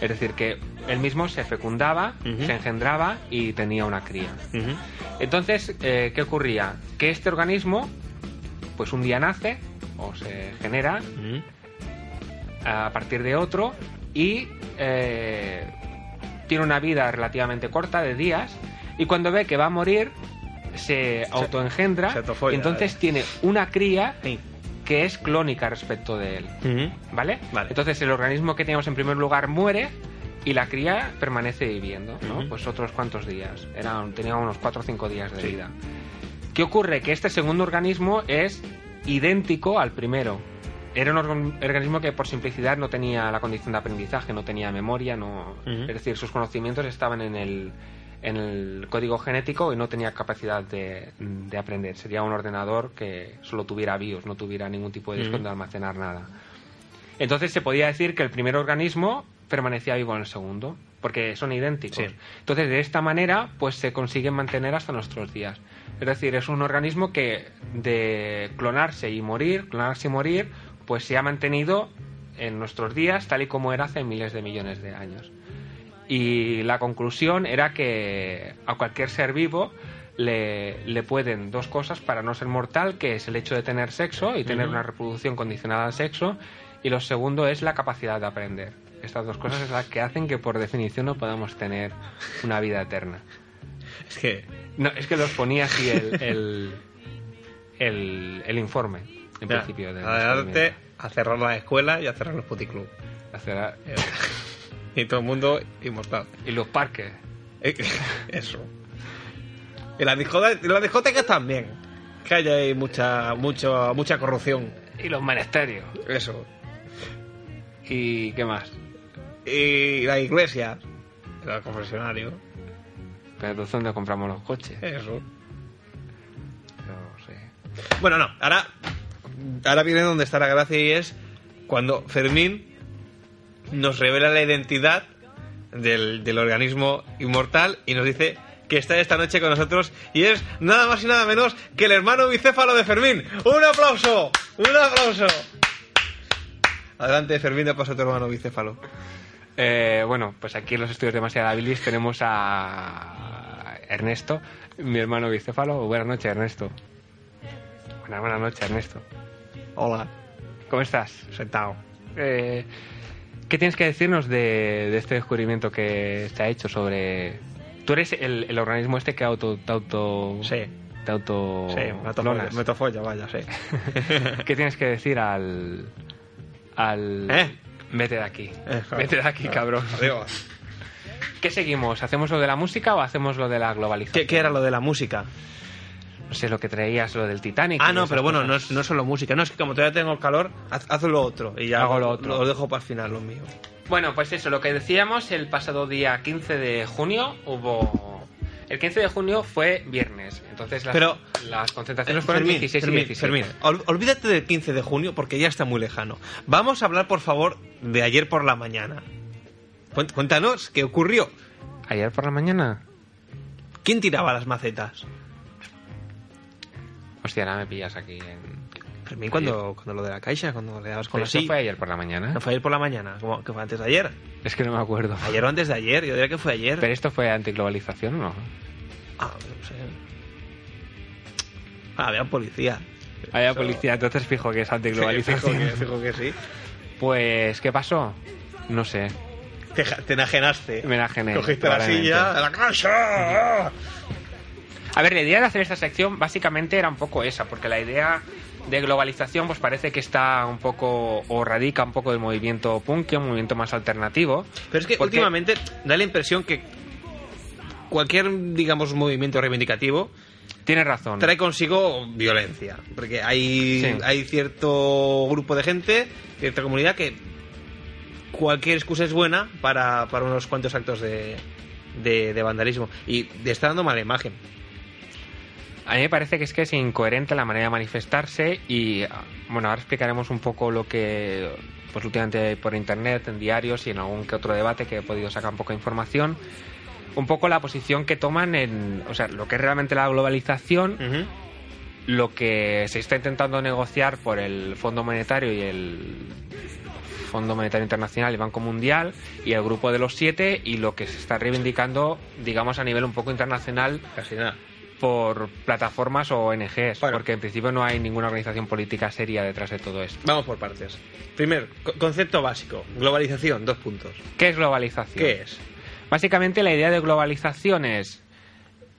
Es decir, que él mismo se fecundaba, se engendraba y tenía una cría. Entonces, eh, ¿qué ocurría? Que este organismo, pues un día nace o se genera a partir de otro y eh, tiene una vida relativamente corta de días y cuando ve que va a morir se autoengendra se y entonces tiene una cría Sí. que es clónica respecto de él. ¿Vale? Vale. Entonces el organismo que teníamos en primer lugar muere y la cría permanece viviendo. Pues otros cuantos días. Tenía unos 4 o 5 días de Sí. vida. ¿Qué ocurre? Que este segundo organismo es idéntico al primero. Era un organ- organismo que por simplicidad no tenía la condición de aprendizaje, no tenía memoria, no, es decir, sus conocimientos estaban en el, en el código genético y no tenía capacidad de, de aprender. Sería un ordenador que solo tuviera BIOS, no tuviera ningún tipo de disco donde almacenar nada. Entonces se podía decir que el primer organismo permanecía vivo en el segundo, porque son idénticos. Sí. Entonces de esta manera pues se consiguen mantener hasta nuestros días. Es decir, es un organismo que de clonarse y morir, clonarse y morir, pues se ha mantenido en nuestros días tal y como era hace miles de millones de años. Y la conclusión era que a cualquier ser vivo le, le pueden dos cosas para no ser mortal, que es el hecho de tener sexo y tener una reproducción condicionada al sexo, y lo segundo es la capacidad de aprender. Estas dos cosas es las que hacen que por definición no podamos tener una vida eterna. Es que. No, es que los ponía así el, el, el, el informe, en principio. a darte descubrimiento. a cerrar la escuela y a cerrar los puticlub. Hacia- Y todo el mundo inmortal. Y los parques. Eh, Eso. Y las discotecas, las discotecas también. Que hay ahí mucha, mucha, mucha corrupción. Y los monasterios. Eso. ¿Y qué más? Y la iglesia. El confesionario. Pero entonces, ¿dónde compramos los coches? Eso. No sé. Bueno, no. Ahora, ahora viene donde está la gracia y es cuando Fermín nos revela la identidad del, del organismo inmortal y nos dice que está esta noche con nosotros y es nada más y nada menos que el hermano bicéfalo de Fermín. ¡Un aplauso! ¡Un aplauso! Adelante, Fermín, de paso a tu hermano bicéfalo. Eh, bueno, pues aquí en los estudios de Demasiada Bilis tenemos a Ernesto, mi hermano bicéfalo. Buenas noches, Ernesto. Buenas noches, Ernesto. Hola, ¿Cómo estás? sentado. Eh, ¿Qué tienes que decirnos de, de este descubrimiento que se ha hecho sobre... Tú eres el, el organismo este que auto... Te auto Sí. Te auto... Sí, me clonas. tofolla, vaya, sí. ¿Qué tienes que decir al... al... ¿Eh? Vete de aquí. Eh, Vete de aquí, cabrón. Adiós. ¿Qué seguimos? ¿Hacemos lo de la música o hacemos lo de la globalización? ¿Qué, qué era lo de la música? No sé, lo que traías, lo del Titanic. Ah, no, pero bueno, no es, no es solo música. No, es que como todavía tengo calor, haz, haz lo otro. Y ya Hago lo otro. Lo dejo para el final, lo mío. Bueno, pues eso, lo que decíamos, el pasado día 15 de junio hubo... El 15 de junio fue viernes, entonces las, Pero- las Eh, concentraciones fueron Fermín, 16 Fermín, y 17. Fermín, ol- olvídate del 15 de junio porque ya está muy lejano. Vamos a hablar, por favor, de ayer por la mañana. Cuént- Cuéntanos, ¿qué ocurrió? Ayer por la mañana... ¿Quién tiraba las macetas? Hostia, ahora me pillas aquí en... Fermín, cuando, cuando lo de la caixa, cuando le dabas con Pero la eso sí. fue ayer por la mañana. ¿No fue ayer por la mañana? ¿Cómo, que fue antes de ayer? Es que no me acuerdo. Ayer o antes de ayer, yo diría que fue ayer. ¿Pero esto fue antiglobalización o no? Ah, no sé. Ah, había policía. Había Eso- policía, entonces fijo que es Sí, antiglobalización. fijo, que, fijo que sí. Pues, ¿qué pasó? No sé. Te, enajenaste. Me enajené, Cogiste la silla, la caixa. A ver, la idea de hacer esta sección básicamente era un poco esa, porque la idea de globalización pues parece que está un poco o radica un poco del movimiento punk, un movimiento más alternativo. Pero es que Porque- últimamente da la impresión que cualquier, digamos, movimiento reivindicativo Tienes razón. trae consigo violencia. Porque hay, Sí. hay cierto grupo de gente, cierta comunidad que cualquier excusa es buena para, para unos cuantos actos de, de, de vandalismo. Y está dando mala imagen. A mí me parece que es que es incoherente la manera de manifestarse y bueno, ahora explicaremos un poco lo que pues últimamente por internet, en diarios y en algún que otro debate que he podido sacar un poco de información, un poco la posición que toman en, o sea, lo que es realmente la globalización, lo que se está intentando negociar por el Fondo Monetario y el Fondo Monetario Internacional y Banco Mundial y el Grupo de los Siete y lo que se está reivindicando, digamos, a nivel un poco internacional Casi nada. Por plataformas o ONGs, Bueno. porque en principio no hay ninguna organización política seria detrás de todo esto. Vamos por partes. Primero, co- concepto básico. Globalización, dos puntos. ¿Qué es globalización? ¿Qué es? Básicamente la idea de globalización es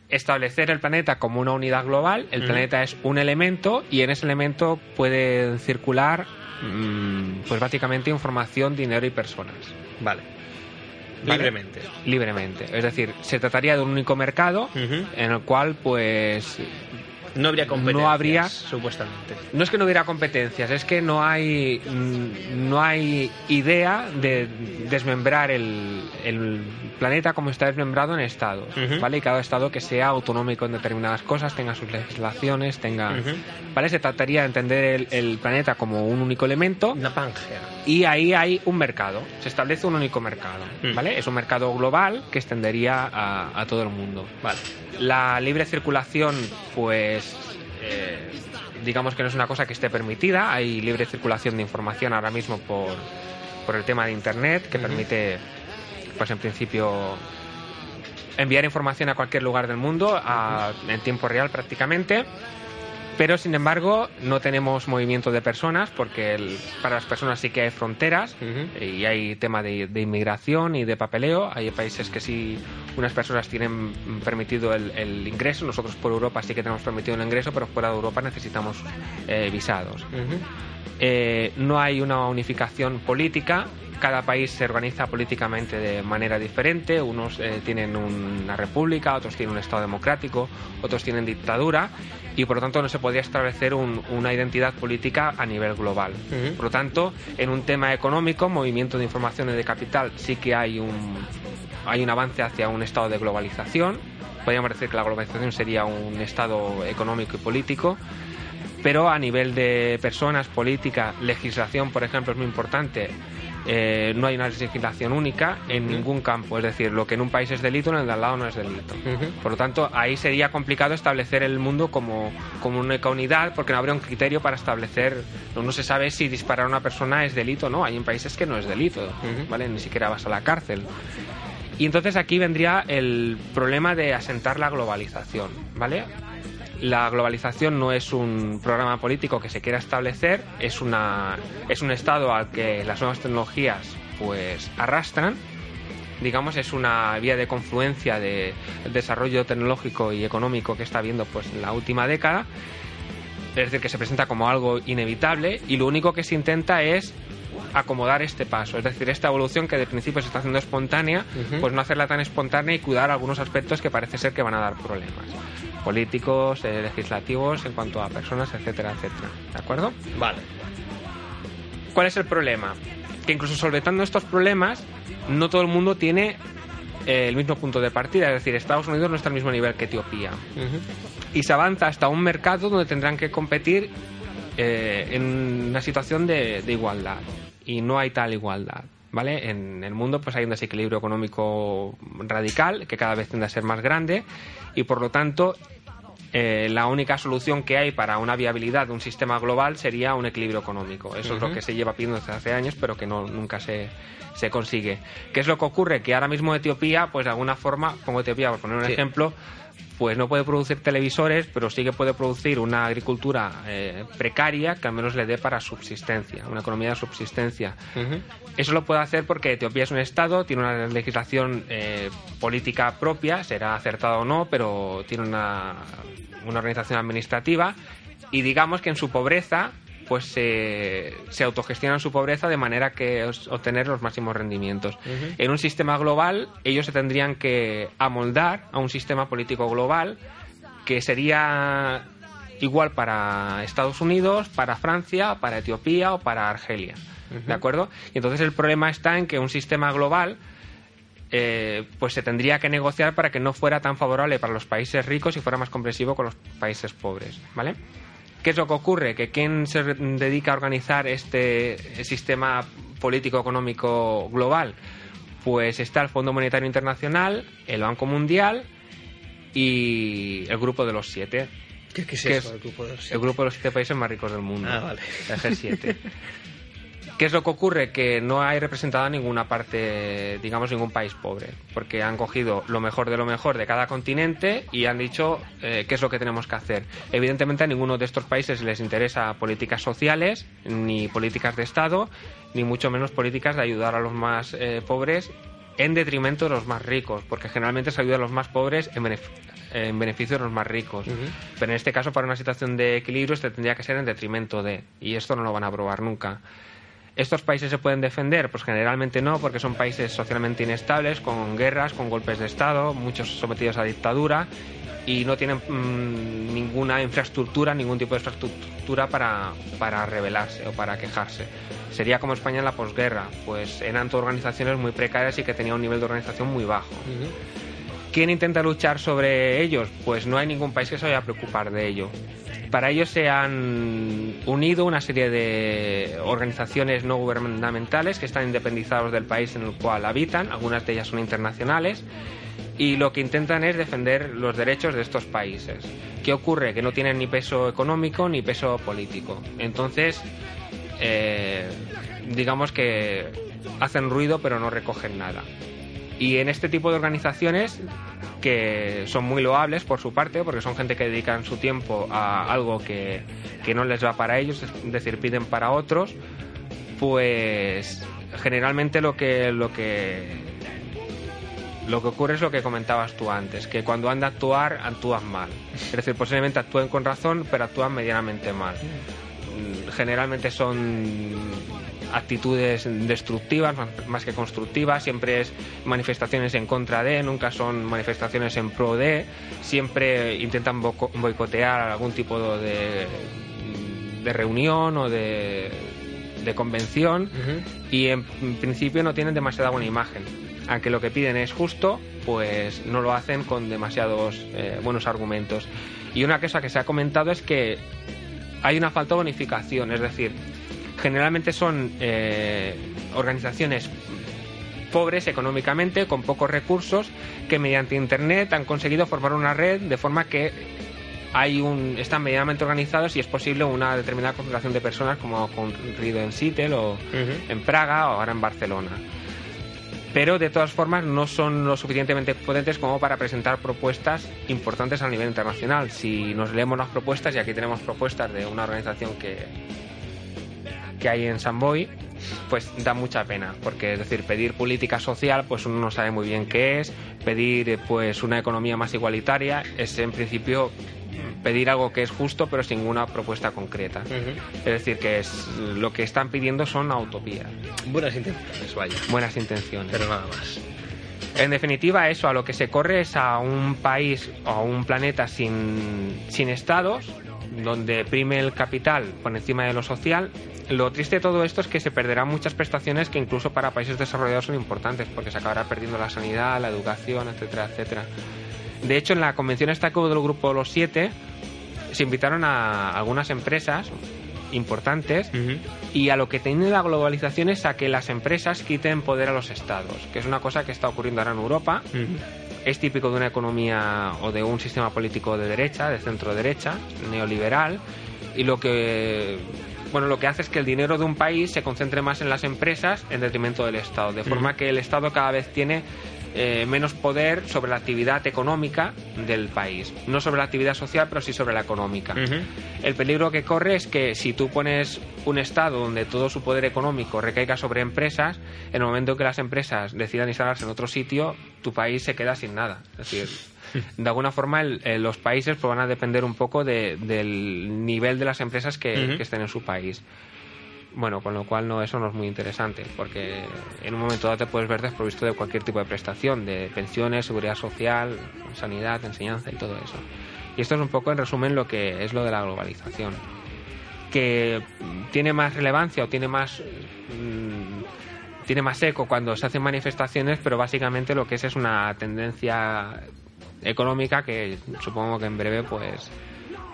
establecer el planeta como una unidad global. El planeta es un elemento y en ese elemento pueden circular, mm, pues básicamente información, dinero y personas. Vale. Vale. Libremente. Libremente. Es decir, se trataría de un único mercado en el cual, pues, No habría competencias. No habría- Supuestamente. No es que no hubiera competencias, es que no hay mm, no hay idea de desmembrar el, el planeta como está desmembrado en estados. ¿vale? Y cada estado que sea autonómico en determinadas cosas, tenga sus legislaciones, tenga... ¿Vale? Se trataría de entender el, el planeta como un único elemento Una pangea. Y ahí hay un mercado, se establece un único mercado, Mm. ¿vale? Es un mercado global que extendería a, a todo el mundo. Vale. La libre circulación, pues, eh, digamos que no es una cosa que esté permitida. Hay libre circulación de información ahora mismo por, por el tema de Internet, que permite pues en principio enviar información a cualquier lugar del mundo a- en tiempo real prácticamente. Pero sin embargo no tenemos movimiento de personas porque el- para las personas sí que hay fronteras y hay tema de, de inmigración y de papeleo. Hay países que sí unas personas tienen permitido el, el ingreso. Nosotros por Europa sí que tenemos permitido el ingreso, pero fuera de Europa necesitamos eh, visados. Eh, no hay una unificación política. Cada país se organiza políticamente de manera diferente. Unos eh, tienen una república, otros tienen un Estado democrático, otros tienen dictadura y por lo tanto no se podría establecer un- una identidad política a nivel global. Por lo tanto, en un tema económico, movimiento de información y de capital, sí que hay un, hay un avance hacia un estado de globalización. Podríamos decir que la globalización sería un estado económico y político pero a nivel de personas, política, legislación, por ejemplo, es muy importante. Eh, no hay una legislación única en ningún campo, es decir, lo que en un país es delito, en el de al lado no es delito. Por lo tanto, ahí sería complicado establecer el mundo como, como una única unidad, porque no habría un criterio para establecer. No, no se sabe si disparar a una persona es delito o no. Hay en países que no es delito. ¿vale? Ni siquiera vas a la cárcel. Y entonces aquí vendría el problema de asentar la globalización, ¿vale? La globalización no es un programa político que se quiera establecer, es, una, es un estado al que las nuevas tecnologías pues arrastran. Digamos, es una vía de confluencia del desarrollo tecnológico y económico que está habiendo pues, en la última década. Es decir, que se presenta como algo inevitable y lo único que se intenta es acomodar este paso, es decir, esta evolución que de principio se está haciendo espontánea, pues no hacerla tan espontánea y cuidar algunos aspectos que parece ser que van a dar problemas políticos, eh, legislativos, en cuanto a personas, etcétera, etcétera. ¿De acuerdo? Vale. ¿Cuál es el problema? Que incluso solventando estos problemas, no todo el mundo tiene eh, el mismo punto de partida, es decir, Estados Unidos no está al mismo nivel que Etiopía y se avanza hasta un mercado donde tendrán que competir eh, en una situación de, de igualdad y no hay tal igualdad. ¿Vale? En el mundo pues hay un desequilibrio económico radical que cada vez tiende a ser más grande y por lo tanto eh, la única solución que hay para una viabilidad de un sistema global sería un equilibrio económico. Eso es lo que se lleva pidiendo desde hace años, pero que no, nunca se, se consigue. ¿Qué es lo que ocurre? Que ahora mismo Etiopía, pues de alguna forma, pongo Etiopía por poner un Sí. ejemplo, pues no puede producir televisores, pero sí que puede producir una agricultura eh, precaria que al menos le dé para subsistencia, una economía de subsistencia. Eso lo puede hacer porque Etiopía es un Estado, tiene una legislación eh, política propia, será acertada o no, pero tiene una, una organización administrativa y digamos que en su pobreza pues se, se autogestionan su pobreza de manera que obtener los máximos rendimientos. En un sistema global ellos se tendrían que amoldar a un sistema político global que sería igual para Estados Unidos, para Francia, para Etiopía o para Argelia. ¿De acuerdo? Y entonces el problema está en que un sistema global eh, pues se tendría que negociar para que no fuera tan favorable para los países ricos y fuera más comprensivo con los países pobres. ¿Vale? ¿Qué es lo que ocurre? Que quien se dedica a organizar este sistema político-económico global, pues está el Fondo Monetario Internacional, el Banco Mundial y el Grupo de los Siete. ¿Qué, qué es ¿Qué eso? es? el grupo de los El grupo de los siete países más ricos del mundo. Ah, vale. El G7. ¿Qué es lo que ocurre? Que no hay representada ninguna parte, digamos, ningún país pobre, porque han cogido lo mejor de lo mejor de cada continente y han dicho eh, qué es lo que tenemos que hacer. Evidentemente a ninguno de estos países les interesa políticas sociales, ni políticas de Estado, ni mucho menos políticas de ayudar a los más eh, pobres en detrimento de los más ricos, porque generalmente se ayuda a los más pobres en, benef- en beneficio de los más ricos. Pero en este caso, para una situación de equilibrio, este tendría que ser en detrimento de, y esto no lo van a aprobar nunca. ¿Estos países se pueden defender? Pues generalmente no, porque son países socialmente inestables, con guerras, con golpes de Estado, muchos sometidos a dictadura y no tienen mm, ninguna infraestructura, ningún tipo de infraestructura para, para rebelarse o para quejarse. Sería como España en la posguerra, pues eran organizaciones muy precarias y que tenían un nivel de organización muy bajo. ¿Quién intenta luchar sobre ellos? Pues no hay ningún país que se vaya a preocupar de ello. Para ello se han unido una serie de organizaciones no gubernamentales que están independizados del país en el cual habitan, algunas de ellas son internacionales, y lo que intentan es defender los derechos de estos países. ¿Qué ocurre? Que no tienen ni peso económico ni peso político. Entonces, eh, digamos que hacen ruido pero no recogen nada. Y en este tipo de organizaciones, que son muy loables por su parte, porque son gente que dedican su tiempo a algo que, que no les va para ellos, es decir, piden para otros, pues generalmente lo que, lo que lo que ocurre es lo que comentabas tú antes, que cuando han de actuar, actúan mal. Es decir, posiblemente actúen con razón, pero actúan medianamente mal. Mm, Generalmente son actitudes destructivas más, que constructivas, siempre es manifestaciones en contra de, nunca son manifestaciones en pro de, siempre intentan boicotear algún tipo de, de reunión o de, de convención y en principio no tienen demasiada buena imagen. Aunque lo que piden es justo, pues no lo hacen con demasiados eh, buenos argumentos. Y una cosa que se ha comentado es que hay una falta de bonificación, es decir, generalmente son eh, organizaciones pobres económicamente, con pocos recursos, que mediante Internet han conseguido formar una red de forma que hay un, están medianamente organizados y es posible una determinada concentración de personas, como ha ocurrido en Seattle o en Praga o ahora en Barcelona. Pero de todas formas no son lo suficientemente potentes como para presentar propuestas importantes a nivel internacional. Si nos leemos las propuestas, y aquí tenemos propuestas de una organización que, que hay en Samboy, pues da mucha pena, porque es decir, pedir política social, pues uno no sabe muy bien qué es, pedir eh, pues una economía más igualitaria es en principio pedir algo que es justo pero sin una propuesta concreta. Es decir, que es, lo que están pidiendo son utopías, Buenas intenciones, vaya. buenas intenciones. Pero nada más. En definitiva, eso, a lo que se corre es a un país o a un planeta sin, sin estados, donde prime el capital por encima de lo social. Lo triste de todo esto es que se perderán muchas prestaciones que incluso para países desarrollados son importantes, porque se acabará perdiendo la sanidad, la educación, etcétera, etcétera. De hecho, en la convención esta que hubo del grupo Los Siete, se invitaron a algunas empresas importantes y a lo que tiene la globalización es a que las empresas quiten poder a los estados, que es una cosa que está ocurriendo ahora en Europa. Es típico de una economía o de un sistema político de derecha, de centro derecha, neoliberal, y lo que bueno, lo que hace es que el dinero de un país se concentre más en las empresas en detrimento del Estado, de forma que el Estado cada vez tiene eh, menos poder sobre la actividad económica del país. No sobre la actividad social, pero sí sobre la económica. El peligro que corre es que si tú pones un Estado donde todo su poder económico recaiga sobre empresas, en el momento en que las empresas decidan instalarse en otro sitio, tu país se queda sin nada. Es decir, de alguna forma el- eh, los países pues, van a depender un poco de- del nivel de las empresas que, que estén en su país. Bueno, con lo cual no, eso no es muy interesante, porque en un momento dado te puedes ver desprovisto de cualquier tipo de prestación, de pensiones, seguridad social, sanidad, enseñanza y todo eso. Y esto es un poco, en resumen, lo que es lo de la globalización. Que tiene más relevancia o tiene más mm, tiene más eco cuando se hacen manifestaciones, pero básicamente lo que es es una tendencia económica que supongo que en breve pues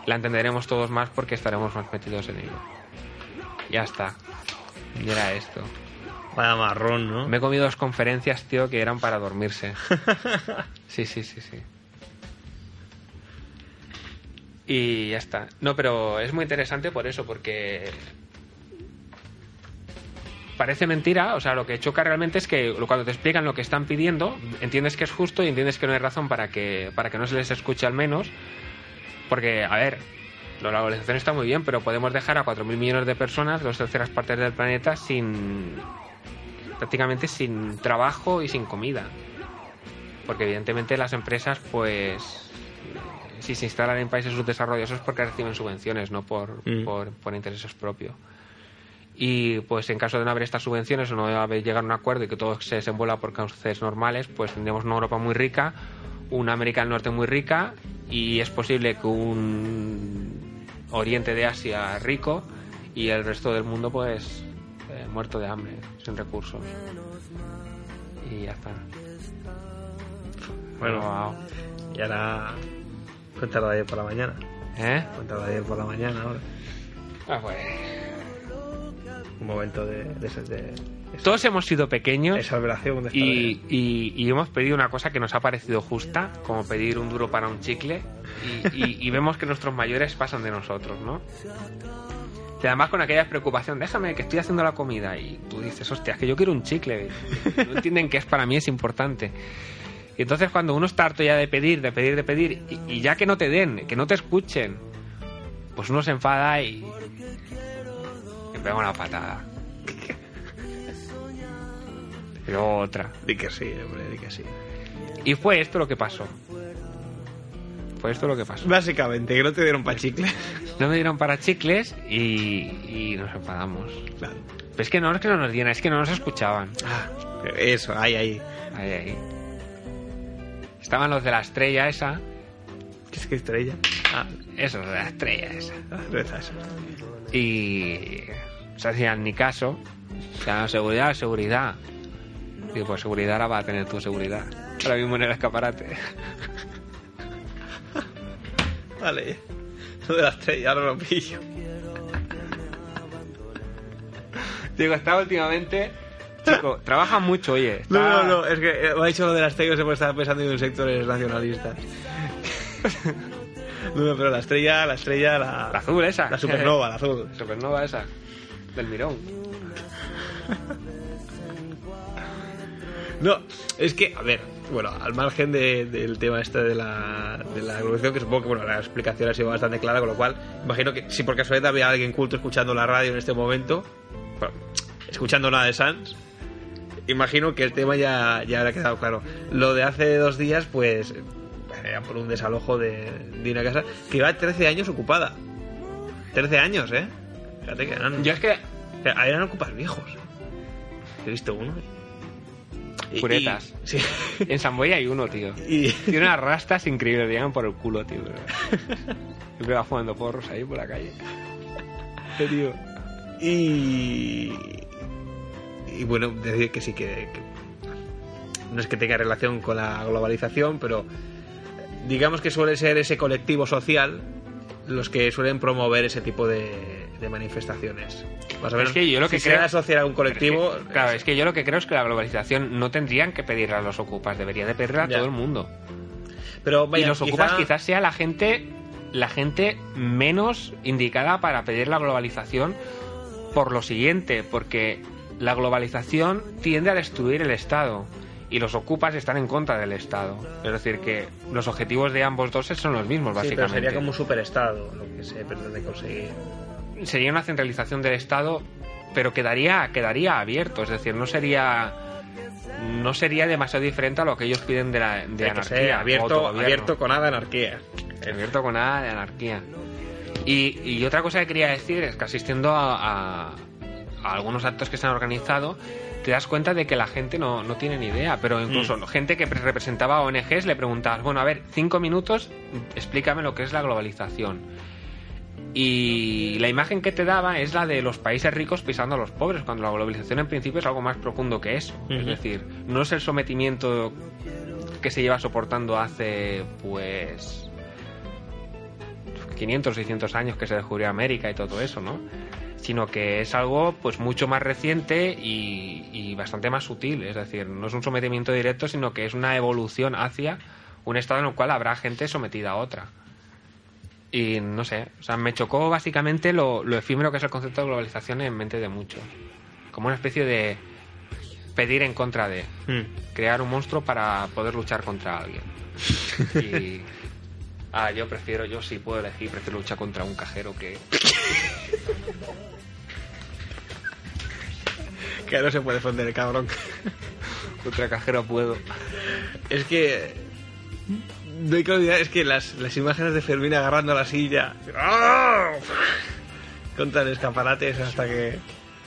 la entenderemos todos más porque estaremos más metidos en ello. Ya está. Y era esto. Vaya marrón, ¿no? Me he comido dos conferencias, tío, que eran para dormirse. Sí, sí, sí, sí. Y ya está. No, pero es muy interesante por eso, porque parece mentira, o sea, lo que choca realmente es que cuando te explican lo que están pidiendo, entiendes que es justo y entiendes que no hay razón para que, para que no se les escuche al menos, porque, a ver, la globalización está muy bien, pero podemos dejar a 4.000 millones de personas, dos terceras partes del planeta, sin prácticamente sin trabajo y sin comida. Porque evidentemente las empresas, pues, si se instalan en países subdesarrollados es porque reciben subvenciones, no por, Mm. por, por intereses propios. Y pues en caso de no haber estas subvenciones o no haber llegado a un acuerdo y que todo se desenvuelva por cauces normales, pues tendríamos una Europa muy rica, una América del Norte muy rica y es posible que un Oriente de Asia rico y el resto del mundo pues eh, muerto de hambre, sin recursos. Y ya está. Bueno. Wow. Y ahora. Cuéntalo de ayer por la mañana. ¿Eh? Cuéntalo de ayer por la mañana ahora. Ah, pues. Un momento de. de, de, de Todos hemos sido pequeños esa de y, y- y hemos pedido una cosa que nos ha parecido justa, como pedir un duro para un chicle, y, y- y vemos que nuestros mayores pasan de nosotros, ¿no? Y además con aquella preocupación, déjame que estoy haciendo la comida. Y tú dices, hostia, es que yo quiero un chicle. No entienden que es para mí es importante. Y entonces cuando uno está harto ya de pedir, de pedir, de pedir, y, y ya que no te den, que no te escuchen, pues uno se enfada y... Me pega una patada. Y luego otra. Di que sí, hombre, di que sí. Y fue esto lo que pasó. Fue esto lo que pasó. Básicamente, que no te dieron pa' chicle. No me dieron para chicles y, y nos enfadamos. Claro. Pero es que no es que no nos dieran, es que no nos escuchaban. Ah, eso, ahí, ahí. Ahí, ahí. Estaban los de la estrella esa. ¿Qué es que estrella? Ah, Esos de la estrella esa. eso. Y se hacían ni caso. O sea, seguridad, seguridad. Digo, pues seguridad ahora va a tener tu seguridad. Ahora mismo en el escaparate. Vale. Lo de la estrella, ahora lo pillo. Digo, está últimamente. Chico, trabaja mucho, oye. No, está- no, no, es que eh, me ha dicho lo de la estrella, se puede estar pensando en sectores nacionalistas. No, no, pero la estrella, la estrella, la, La azul esa. la supernova, la azul. Supernova esa. Del mirón. No, es que, a ver, bueno, al margen de- del tema este de la, de la evolución, que supongo que bueno, la explicación ha sido bastante clara, con lo cual, imagino que si por casualidad había alguien culto escuchando la radio en este momento, bueno, escuchando nada de Sans, imagino que el tema ya, ya habrá quedado claro. Lo de hace dos días, pues, era por un desalojo de, de una casa que iba 13 años ocupada. 13 años, ¿eh? Fíjate que eran, Yo es que. eran ocupas viejos. He visto uno. Y- y- Puretas. sí. En Samboya hay uno, tío. Y, Tiene unas rastas increíbles, le llegan por el culo, tío. Siempre va fumando porros ahí por la calle. Este tío. y, y bueno, decir que sí, que, que no es que tenga relación con la globalización, pero digamos que suele ser ese colectivo social los que suelen promover ese tipo de, de manifestaciones. Más o menos, que yo lo que si se creo- a asociar a un colectivo, Es que, claro, es que yo lo que creo es que la globalización no tendrían que pedirla a los ocupas, debería de pedirla a Ya. todo el mundo. pero vaya, y los quizá- ocupas quizás sea la gente la gente menos indicada para pedir la globalización por lo siguiente, porque la globalización tiende a destruir el Estado y los ocupas están en contra del Estado. Es decir, que los objetivos de ambos dos son los mismos, Sí, pero básicamente. sería como un superestado lo que se pretende conseguir. Sería una centralización del Estado, pero quedaría, quedaría abierto, es decir, no sería no sería demasiado diferente a lo que ellos piden de, la, de Hay anarquía. abierto, abierto con nada de anarquía. Abierto con nada de anarquía. Y, y otra cosa que quería decir es que asistiendo a, a- a algunos actos que se han organizado, te das cuenta de que la gente no, no tiene ni idea, pero incluso Mm. gente que pre- representaba a ONGs le preguntabas, bueno, a ver, cinco minutos, explícame lo que es la globalización. Y la imagen que te daba es la de los países ricos pisando a los pobres, cuando la globalización en principio es algo más profundo que eso. Es decir, no es el sometimiento que se lleva soportando hace, pues, 500, 600 años que se descubrió América y todo eso, ¿no? Sino que es algo, pues, mucho más reciente y, y bastante más sutil. Es decir, no es un sometimiento directo, sino que es una evolución hacia un estado en el cual habrá gente sometida a otra. Y no sé, o sea, me chocó básicamente lo, lo efímero que es el concepto de globalización en mente de muchos. Como una especie de pedir en contra de, Mm. crear un monstruo para poder luchar contra alguien. Y. Ah, yo prefiero, yo sí puedo elegir, prefiero luchar contra un cajero que. Que no se puede defender cabrón. Contra cajero puedo. Es que. No hay que olvidar, es que las, las imágenes de Fermín agarrando la silla. ¡Ah! Contra el escaparate es hasta que.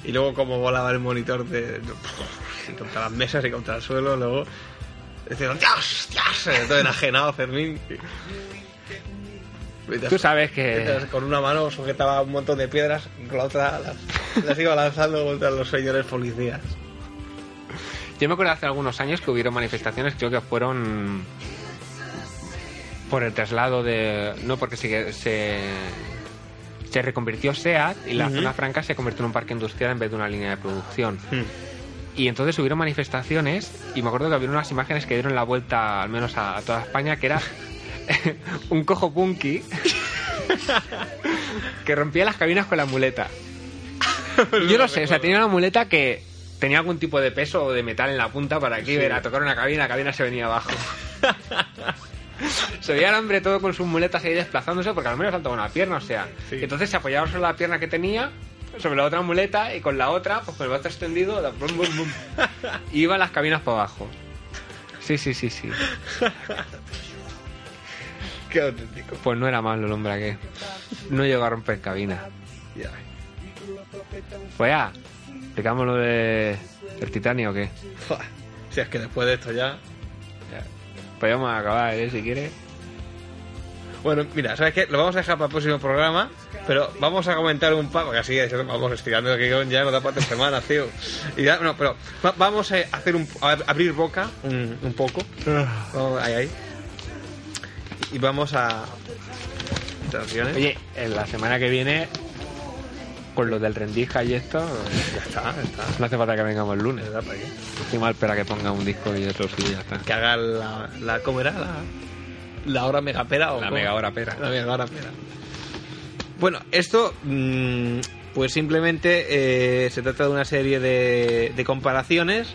Y luego como volaba el monitor de. contra las mesas y contra el suelo, luego. Diciendo, ¡Dios! ¡Dios! Todo enajenado Fermín. Tú sabes que. Con una mano sujetaba un montón de piedras y con la otra las, las iba lanzando contra los señores policías. Yo me acuerdo hace algunos años que hubieron manifestaciones, creo que fueron. Por el traslado de. No, porque se. se se reconvirtió SEAT y la zona franca se convirtió en un parque industrial en vez de una línea de producción. Hmm. Y entonces hubieron manifestaciones y me acuerdo que había unas imágenes que dieron la vuelta al menos a, a toda España que era un cojo punky que rompía las cabinas con la muleta. Yo no sé, o sea, tenía una muleta que tenía algún tipo de peso o de metal en la punta para que iba a tocar una cabina, la cabina se venía abajo. Se veía el hombre todo con sus muletas ahí desplazándose porque al menos faltaba una pierna, o sea. Sí. Entonces se apoyaba sobre la pierna que tenía, sobre la otra muleta y con la otra, pues con el brazo extendido, bum, bum, iban las cabinas para abajo. Sí, sí, sí, sí. Qué auténtico. Pues no era malo el hombre aquel. No llegó a romper cabina. Pues ya, explicamos lo de el Titanic o qué. Si es que después de esto ya. Vamos a acabar, ¿eh? Si quieres. Bueno, mira, ¿sabes qué? Lo vamos a dejar para el próximo programa, pero vamos a comentar un par, porque así vamos estirando el guion ya, no da para tres semanas, tío. Y ya, no, pero va- vamos a hacer un, a abrir boca un, un poco. Vamos, ahí, ahí. Y vamos a... Oye, en la semana que viene, con lo del rendija y esto, ya está, ya está. no hace falta que vengamos el lunes. ¿Para qué? Espera que ponga un disco y otro sí ya está. Que haga la, la ¿cómo era? La, la hora megapera o La cómo? mega hora pera. La mega hora pera. Bueno, esto mm, pues simplemente eh, se trata de una serie de, de comparaciones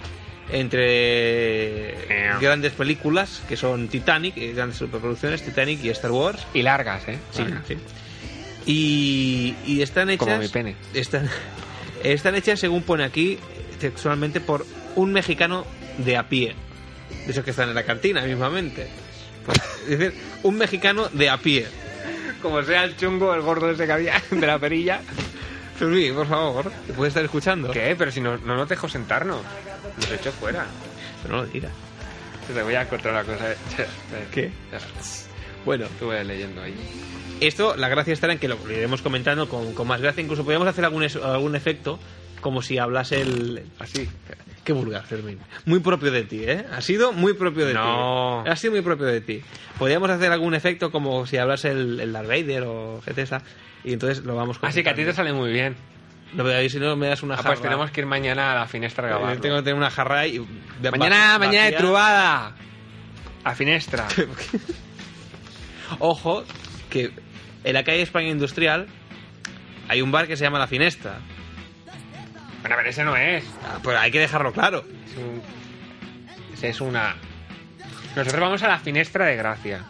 entre grandes películas que son Titanic, eh, grandes superproducciones, Titanic y Star Wars. Y largas, ¿eh? Sí, Largas. sí. Y, y están hechas. Como mi pene. Están, están hechas, según pone aquí, textualmente por un mexicano de a pie. De esos que están en la cantina mismamente. Pues, es decir, un mexicano de a pie. Como sea el chungo, el gordo ese que había de la perilla. Fermín, por favor, ¿te puedes estar escuchando? ¿Qué? Pero si no, no nos dejo sentarnos. Nos echo fuera. Pero no lo digas. Te voy a encontrar una cosa. ¿Qué? Bueno, Estuve leyendo ahí. Esto, la gracia estará en que lo iremos comentando con, con más gracia. Incluso podríamos hacer algún, es- algún efecto como si hablase el. Así. Qué vulgar, Fermín. Muy propio de ti, ¿eh? Ha sido muy propio de No. ti. Ha sido muy propio de ti. Podríamos hacer algún efecto como si hablase el, el Darth Vader o GTSA. Y entonces lo vamos Así que a ti te sale muy bien. No, pero ahí si no me das una Ah, jarra. pues tenemos que ir mañana a la finestra a Eh, grabarlo. Tengo que tener una jarra y. Mañana, mañana de trubada. A finestra. Ojo, que en la calle España Industrial hay un bar que se llama La Finestra. bueno, pero ese no es. Ah, Pero hay que dejarlo claro. Es un- ese es una. Nosotros vamos a la finestra de gracia.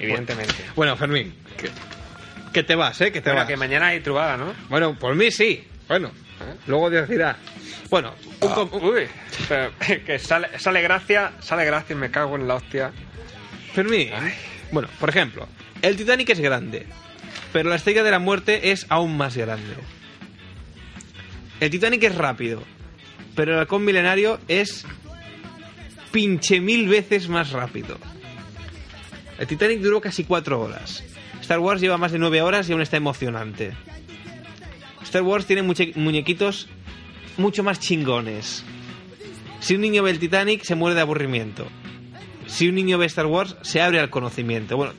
Evidentemente. Bueno, Fermín, que, que te vas, ¿eh? Que te Bueno, vas. que mañana hay trubada, ¿no? Bueno, por mí sí. Bueno, luego Dios dirá. Bueno, un un- Uy, pero que sale, sale gracia, sale gracia y me cago en la hostia. Fermín. Bueno, por ejemplo, el Titanic es grande, pero la estrella de la muerte es aún más grande. El Titanic es rápido, pero el halcón milenario es pinche mil veces más rápido. El Titanic duró casi cuatro horas. Star Wars lleva más de nueve horas y aún está emocionante. Star Wars tiene muñequitos mucho más chingones. Si un niño ve el Titanic, se muere de aburrimiento. Si un niño ve Star Wars, se abre al conocimiento. Bueno,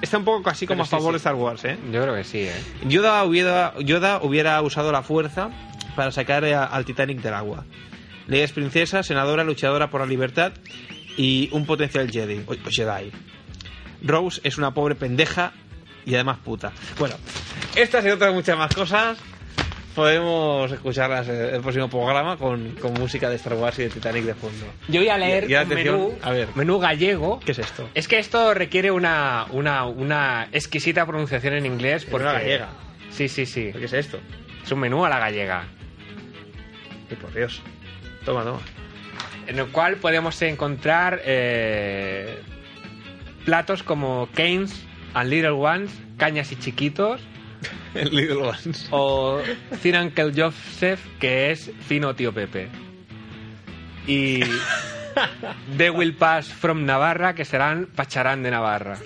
está un poco casi como Pero a sí, favor sí. de Star Wars, ¿eh? Yo creo que sí, ¿eh? Yoda hubiera, Yoda hubiera usado la fuerza para sacar a- al Titanic del agua. Leia es princesa, senadora, luchadora por la libertad y un potencial Jedi. o- o Jedi. Rose es una pobre pendeja y además puta. Bueno, estas y otras muchas más cosas podemos escucharlas en el próximo programa con, con música de Star Wars y de Titanic de fondo. Yo voy a leer Y- y un atención, menú, a ver. menú gallego. ¿Qué es esto? Es que esto requiere una, una, una exquisita pronunciación en inglés. Porque... una gallega. Sí, sí, sí. ¿Qué es esto? Es un menú a la gallega. Ay, por Dios. Toma, toma. En el cual podemos encontrar eh, platos como Canes and Little Ones, cañas y chiquitos, El Little Ones. o Thin Uncle Joseph, que es fino tío Pepe. Y The Will Pass from Navarra, que serán pacharán de Navarra.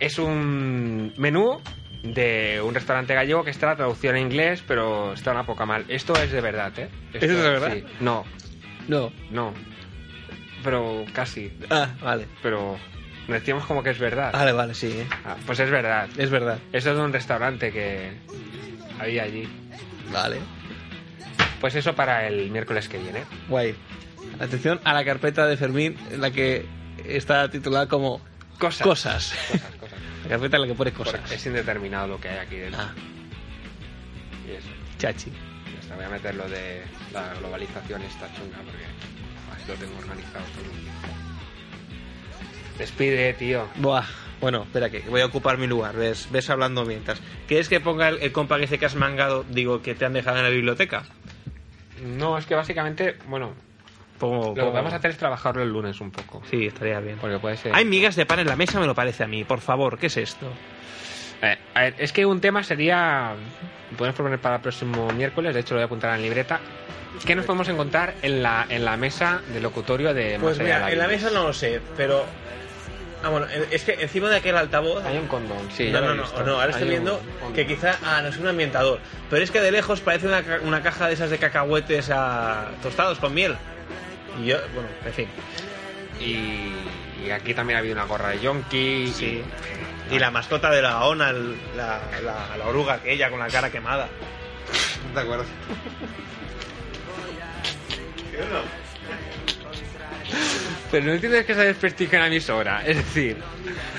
Es un menú de un restaurante gallego que está traducido en inglés, pero está una poca mal. Esto es de verdad, ¿eh? Esto, ¿Esto es de verdad? sí. No, No. no. Pero casi. Ah, vale. Pero decíamos como que es verdad. Vale, vale, sí. ¿eh? Ah, pues es verdad. Es verdad. Eso es de un restaurante que había allí. Vale. Pues eso para el miércoles que viene. Guay. Atención a la carpeta de Fermín, en la que está titulada como Cosas. Cosas. Cosas, cosas. La carpeta en la que pones cosas. Es indeterminado lo que hay aquí dentro. Ah, Y eso. chachi. Ya está, voy a meter lo de la globalización esta chunga porque así lo tengo organizado todo. Despide, tío. Buah. Bueno, espera que voy a ocupar mi lugar. Ves, ves hablando mientras. ¿Quieres que ponga el, el compa que dice que has mangado, digo, que te han dejado en la biblioteca? No, es que básicamente, bueno, Pongo, lo que pongo- vamos a hacer es trabajarlo el lunes un poco. Sí, estaría bien. Porque puede ser. Hay migas de pan en la mesa, me lo parece a mí. Por favor, ¿qué es esto? Eh, a ver, es que un tema sería. Podemos proponer para el próximo miércoles, de hecho lo voy a apuntar en la libreta. ¿Qué nos podemos encontrar en la, en la mesa de locutorio de Pues mira, de en la mesa no lo sé, pero. Ah, bueno, es que encima de aquel altavoz. Hay un condón, sí. no, no, no, no, ahora estoy viendo que quizá. Ah, no es un ambientador. Pero es que de lejos parece una, ca- una caja de esas de cacahuetes a tostados con miel. Y yo, bueno, en fin. Y, y aquí también ha habido una gorra de yonki. Sí. Y la mascota de la ONA, el- la, la, la oruga aquella con la cara quemada. ¿De acuerdo? Pero no entiendes que se desprestigio una emisora. Es decir,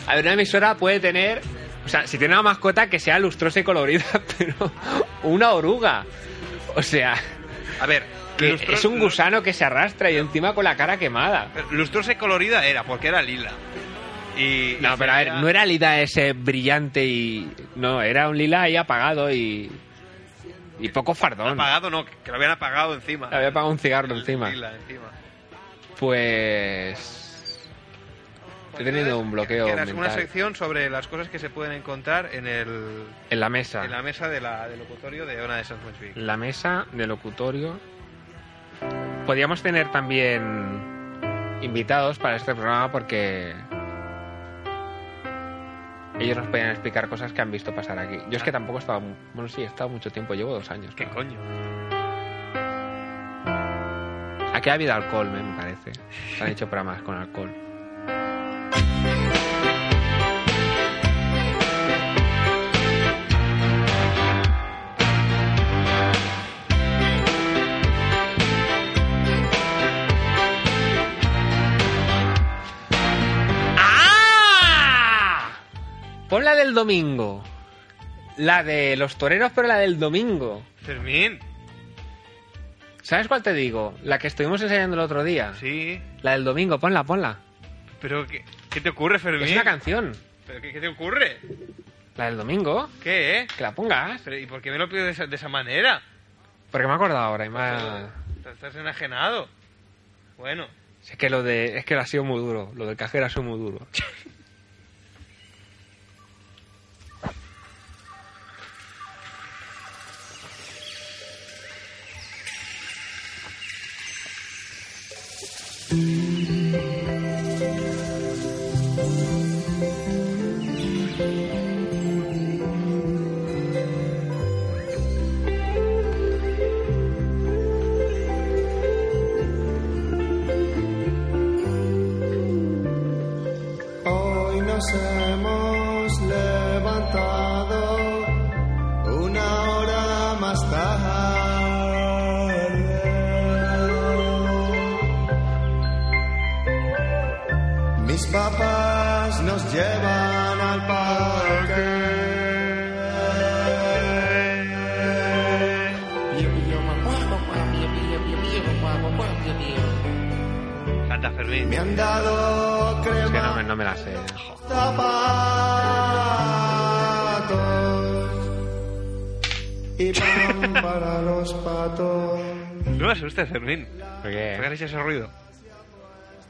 a ver, una emisora puede tener. O sea, si tiene una mascota que sea lustrosa y colorida, pero una oruga. O sea, A ver, que lustro- es un gusano que se arrastra y encima con la cara quemada. Lustrosa y colorida era, porque era lila. Y, No, y pero a ver, tenía- no era lila ese brillante y. No, era un lila ahí apagado y. Y poco fardón. Apagado no, que lo habían apagado encima. Le había apagado un cigarro encima. Lila encima. Pues. He tenido un bloqueo Que era una mental sección sobre las cosas que se pueden encontrar en, el, en la mesa. en la mesa de la, del locutorio de Ona de San Spirit. La mesa de locutorio. Podríamos tener también invitados para este programa porque ellos nos podían explicar cosas que han visto pasar aquí. Yo es que tampoco he estado, bueno sí, he estado mucho tiempo, llevo dos años. ¿Qué coño? Aquí ha habido alcohol, me me parece. Se han hecho programas con alcohol. ¡Ah! Pon la del domingo. La de los toreros, pero la del domingo. Fermín, ¿Sabes cuál te digo? La que estuvimos enseñando el otro día. sí. La del domingo, ponla, ponla. Pero ¿qué, qué te ocurre, Fermín? Es una canción. ¿Pero qué, qué te ocurre? La del domingo. ¿Qué, eh? Que la pongas. Pero, ¿Y por qué me lo pides de esa, de esa manera? Porque me he acordado ahora y me ha- Estás enajenado. Bueno, Es que lo de. Es que lo ha sido muy duro. Lo del cajero ha sido muy duro.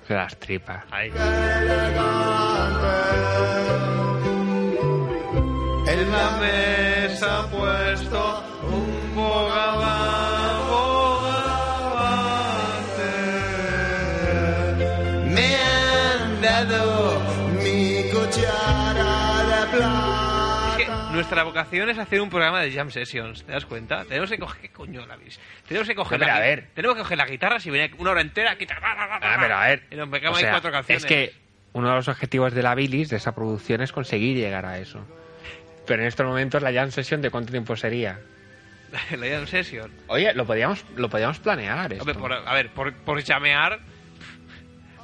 De las tripas. Ahí. En la mesa ha puesto un bogavante. Nuestra vocación es hacer un programa de jam sessions, ¿te das cuenta? Tenemos que coger... ¿Qué coño la vis? Tenemos que coger No, la a ver. Tenemos que coger la guitarra si viene una hora entera, quitar... Ah, pero a ver. Y nos pegamos o sea, ahí cuatro canciones. Es que uno de los objetivos de la bilis, de esa producción, es conseguir llegar a eso. Pero en estos momentos la jam session de cuánto tiempo sería. la jam session. Oye, lo podíamos, lo podíamos planear esto. Hombre, por- a ver, por, por llamear...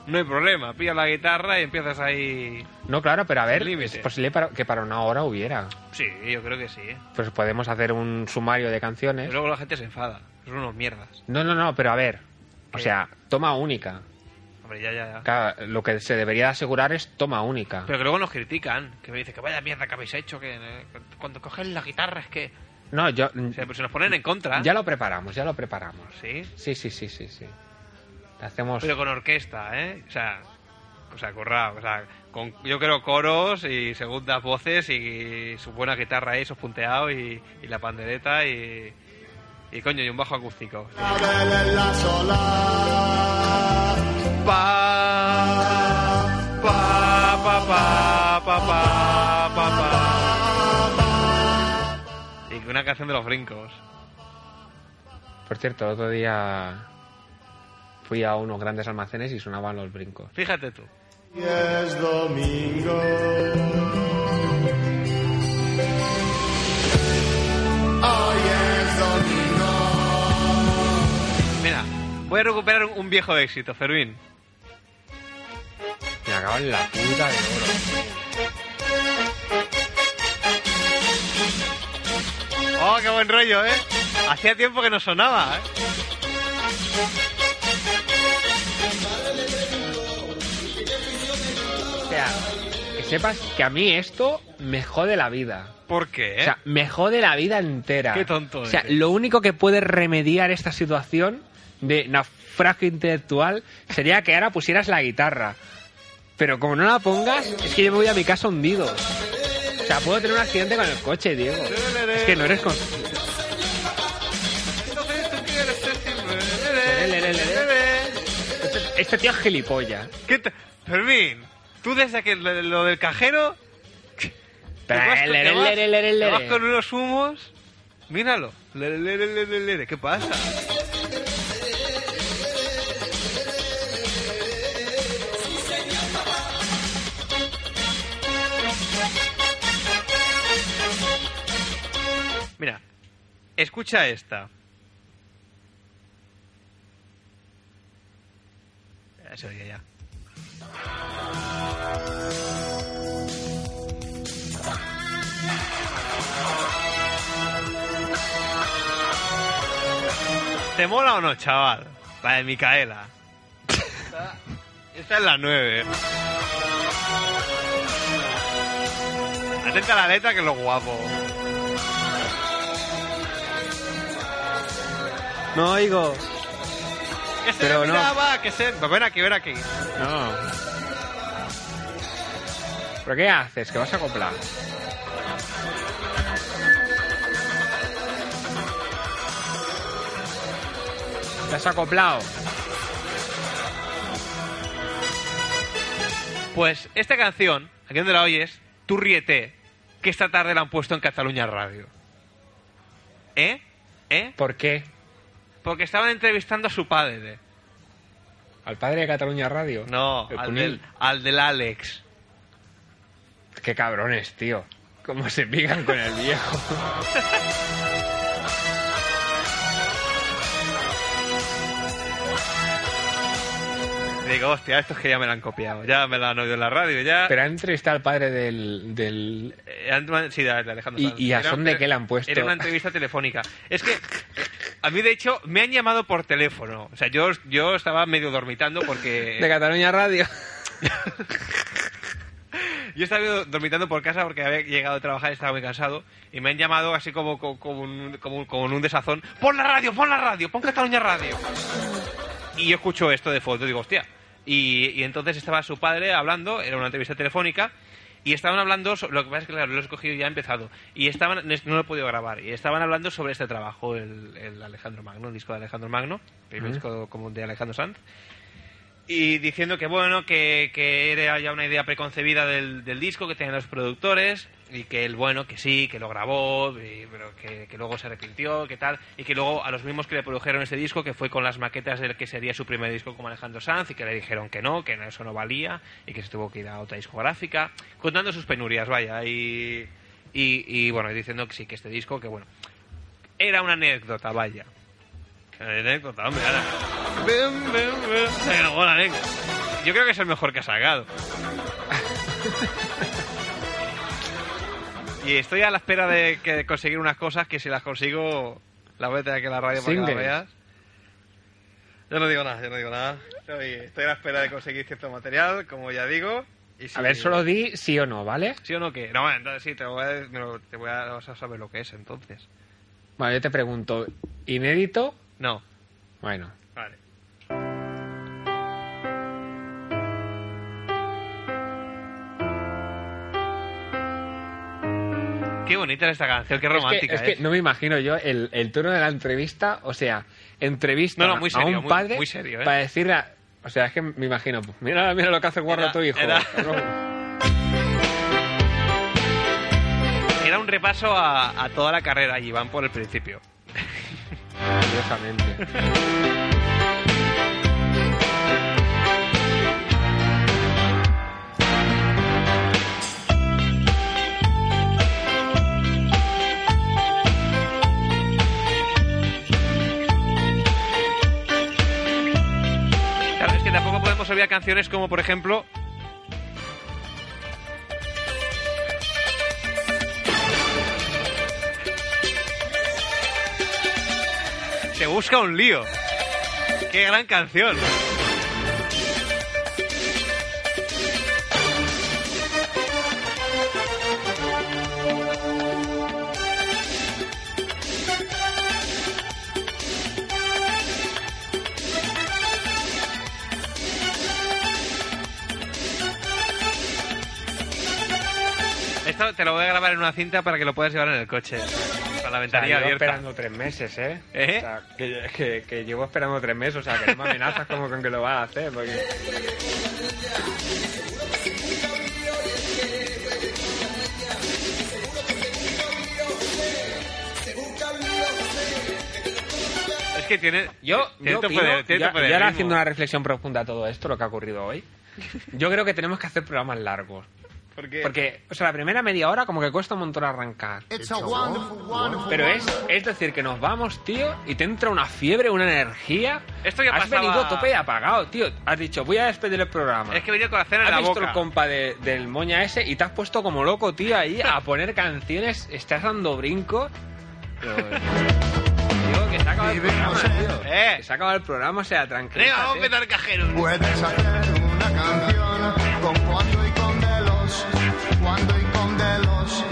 no hay problema. Pillas la guitarra y empiezas ahí. No, claro, pero a ver, es posible para- que para una hora hubiera. Sí, yo creo que sí. ¿eh? Pues podemos hacer un sumario de canciones. luego la gente se enfada. Son unos mierdas. No, no, no, pero a ver. O sea, toma única. Hombre, ya, ya, ya. Claro, lo que se debería asegurar es toma única. Pero que luego nos critican. Que me dicen que vaya mierda que habéis hecho. Que eh, cuando cogen la guitarra es que. No, yo. O sea, pues se nos ponen en contra. Ya lo preparamos, ya lo preparamos. Sí. Sí, sí, sí, sí, sí. Hacemos. Pero con orquesta, ¿eh? O sea, o sea, currado, o sea, con, yo creo coros y segundas voces y su buena guitarra ahí, esos punteados y, y la pandereta y, y coño, y un bajo acústico. Y una canción de los brincos. Por cierto, el otro día fui a unos grandes almacenes y sonaban los brincos. Fíjate tú. Y es domingo. Hoy es domingo. Mira, voy a recuperar un, viejo éxito, Fermín. Me acabo en la puta de oro. Oh, qué buen rollo, ¿eh? Hacía tiempo que no sonaba, ¿eh? Sea, que sepas que a mí esto me jode la vida. ¿Por qué? O sea, me jode la vida entera. Qué tonto O sea, eres. lo único que puede remediar esta situación de naufragio intelectual sería que ahora pusieras la guitarra. Pero como no la pongas, es que yo me voy a mi casa hundido. O sea, puedo tener un accidente con el coche, Diego. Es que no eres con... Este, este tío es gilipollas. ¿Qué te- Fermín, tú desde que lo, lo del cajero... te vas con- te vas- te vas con unos humos... Míralo. ¿Qué pasa? Mira, escucha esta. Se oye ya. ¿Te mola o no, chaval? La de Micaela. Esta, esta es la 9. Atenta a la letra que es lo guapo. No oigo. Que se Pero me no. miraba, que se... Ven aquí, ven aquí. No. ¿Pero qué haces? ¿Que vas a acoplar? ¿Te has acoplado? Pues esta canción, aquí donde la oyes, tú ríete, que esta tarde la han puesto en Cataluña Radio. ¿Eh? ¿Eh? ¿Por qué? Porque estaban entrevistando a su padre. ¿Al padre de Cataluña Radio? No, El al del, al del Alex. Qué cabrones, tío. Cómo se pican con el viejo. Digo, hostia, estos que ya me la han copiado. Ya me la han oído en la radio, ya... Pero han entrevistado al padre del... del... Eh, Sí, de Alejandro ¿Y- Sanz. y a Era- son de qué la han puesto? Era una entrevista telefónica. Es que a mí, de hecho, me han llamado por teléfono. O sea, yo, yo estaba medio dormitando porque... De Cataluña Radio. Yo estaba dormitando por casa porque había llegado a trabajar y estaba muy cansado. Y me han llamado así como, como, como un, como, como en un desazón. ¡Pon la radio! ¡Pon la radio! ¡Pon Cataluña Radio! Y yo escucho esto de fondo y digo, hostia. Y, y entonces estaba su padre hablando, era una entrevista telefónica, y estaban hablando, lo que pasa es que claro, lo he escogido y ya ha empezado, y estaban, no lo he podido grabar, y estaban hablando sobre este trabajo, el, el Alejandro Magno, el disco de Alejandro Magno, el disco como de Alejandro Sanz, y diciendo que bueno, que, que era ya una idea preconcebida del, del disco que tenían los productores y que el bueno, que sí, que lo grabó, pero que, que luego se arrepintió, que tal, y que luego a los mismos que le produjeron ese disco, que fue con las maquetas del que sería su primer disco como Alejandro Sanz, y que le dijeron que no, que eso no valía, y que se tuvo que ir a otra discográfica, contando sus penurias, vaya, y, y, y, bueno, diciendo que sí, que este disco, que bueno, era una anécdota, vaya. Anécdota, hombre, ahora. Ven, ven, ven. Se grabó la anécdota. Yo creo que es el mejor que ha sacado. y estoy a la espera de, que, de conseguir unas cosas que si las consigo, las voy a tener aquí en la radio para que las veas. Yo no digo nada, yo no digo nada. Estoy, estoy a la espera de conseguir cierto material, como ya digo. Y si- A ver, solo di sí o no, ¿vale? ¿Sí o no qué? No, entonces sí, te voy a, te voy a, vas a saber lo que es entonces. Bueno, yo te pregunto, ¿inédito? No, Bueno, vale. Qué bonita es esta canción, qué romántica es que, es que no me imagino yo el, el turno de la entrevista, o sea, entrevista No, no, muy a serio, un muy- padre muy serio, ¿eh? para decirle, a- o sea, es que me imagino, pues, mira, mira lo que hace el guarro Era- tu hijo. era- un repaso a, a toda la carrera y van por el principio. Curiosamente. Claro, es que tampoco podemos olvidar canciones como, por ejemplo... Se busca un lío. Qué gran canción. Te lo voy a grabar en una cinta para que lo puedas llevar en el coche. La O sea, ventanilla llevo abierta. esperando tres meses, ¿eh? ¿Eh? O sea, que, que, que llevo esperando tres meses, o sea, que no me amenazas como con que lo vas a hacer, porque... Es que tiene. Yo, tiene yo opino, de- tiene ya, ya ahora haciendo una reflexión profunda a todo esto, lo que ha ocurrido hoy, yo creo que tenemos que hacer programas largos. ¿Por qué? Porque, o sea, la primera media hora como que cuesta un montón arrancar. It's a wonderful, wonderful, Pero es, es decir, que nos vamos, tío, y te entra una fiebre, una energía. Esto ya Has pasaba- venido tope y apagado, tío. Has dicho, voy a despedir el programa. Es que venía con la cena en Has la visto boca. el compa de- del moña ese y te has puesto como loco, tío, ahí a poner canciones. Estás dando brinco. Pero, digo que se ha acabado el programa, tío. Eh. Que se ha acabado el programa, o sea, tranquilo. Venga, vamos a empezar cajeros. Puedes hacer y.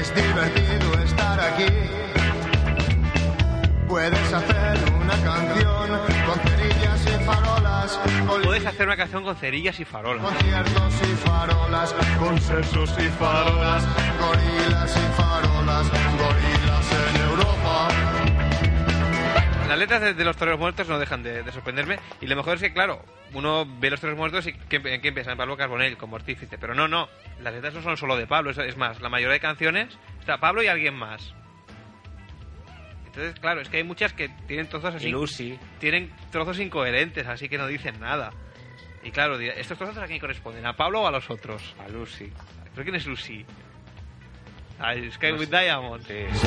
Es divertido estar aquí. Puedes hacer una canción con cerillas y farolas, con Puedes hacer una canción con cerillas y farolas. conciertos y farolas, con sesos y farolas, gorilas y farolas, gorilas en Europa. Las letras de, de los toreros muertos no dejan de, de sorprenderme. Y lo mejor es que, claro, uno ve los toreros muertos y ¿qué- ¿en quién piensa? En Pablo Carbonell como artífice. Pero no, no. Las letras no son solo de Pablo. Es, es más, la mayoría de canciones está Pablo y alguien más. Entonces, claro, es que hay muchas que tienen trozos así. Lucy. Tienen trozos incoherentes, así que no dicen nada. Y claro, ¿estos trozos a quién corresponden? ¿A Pablo o a los otros? A Lucy. ¿Pero quién es Lucy? A Sky with Diamond. Puedes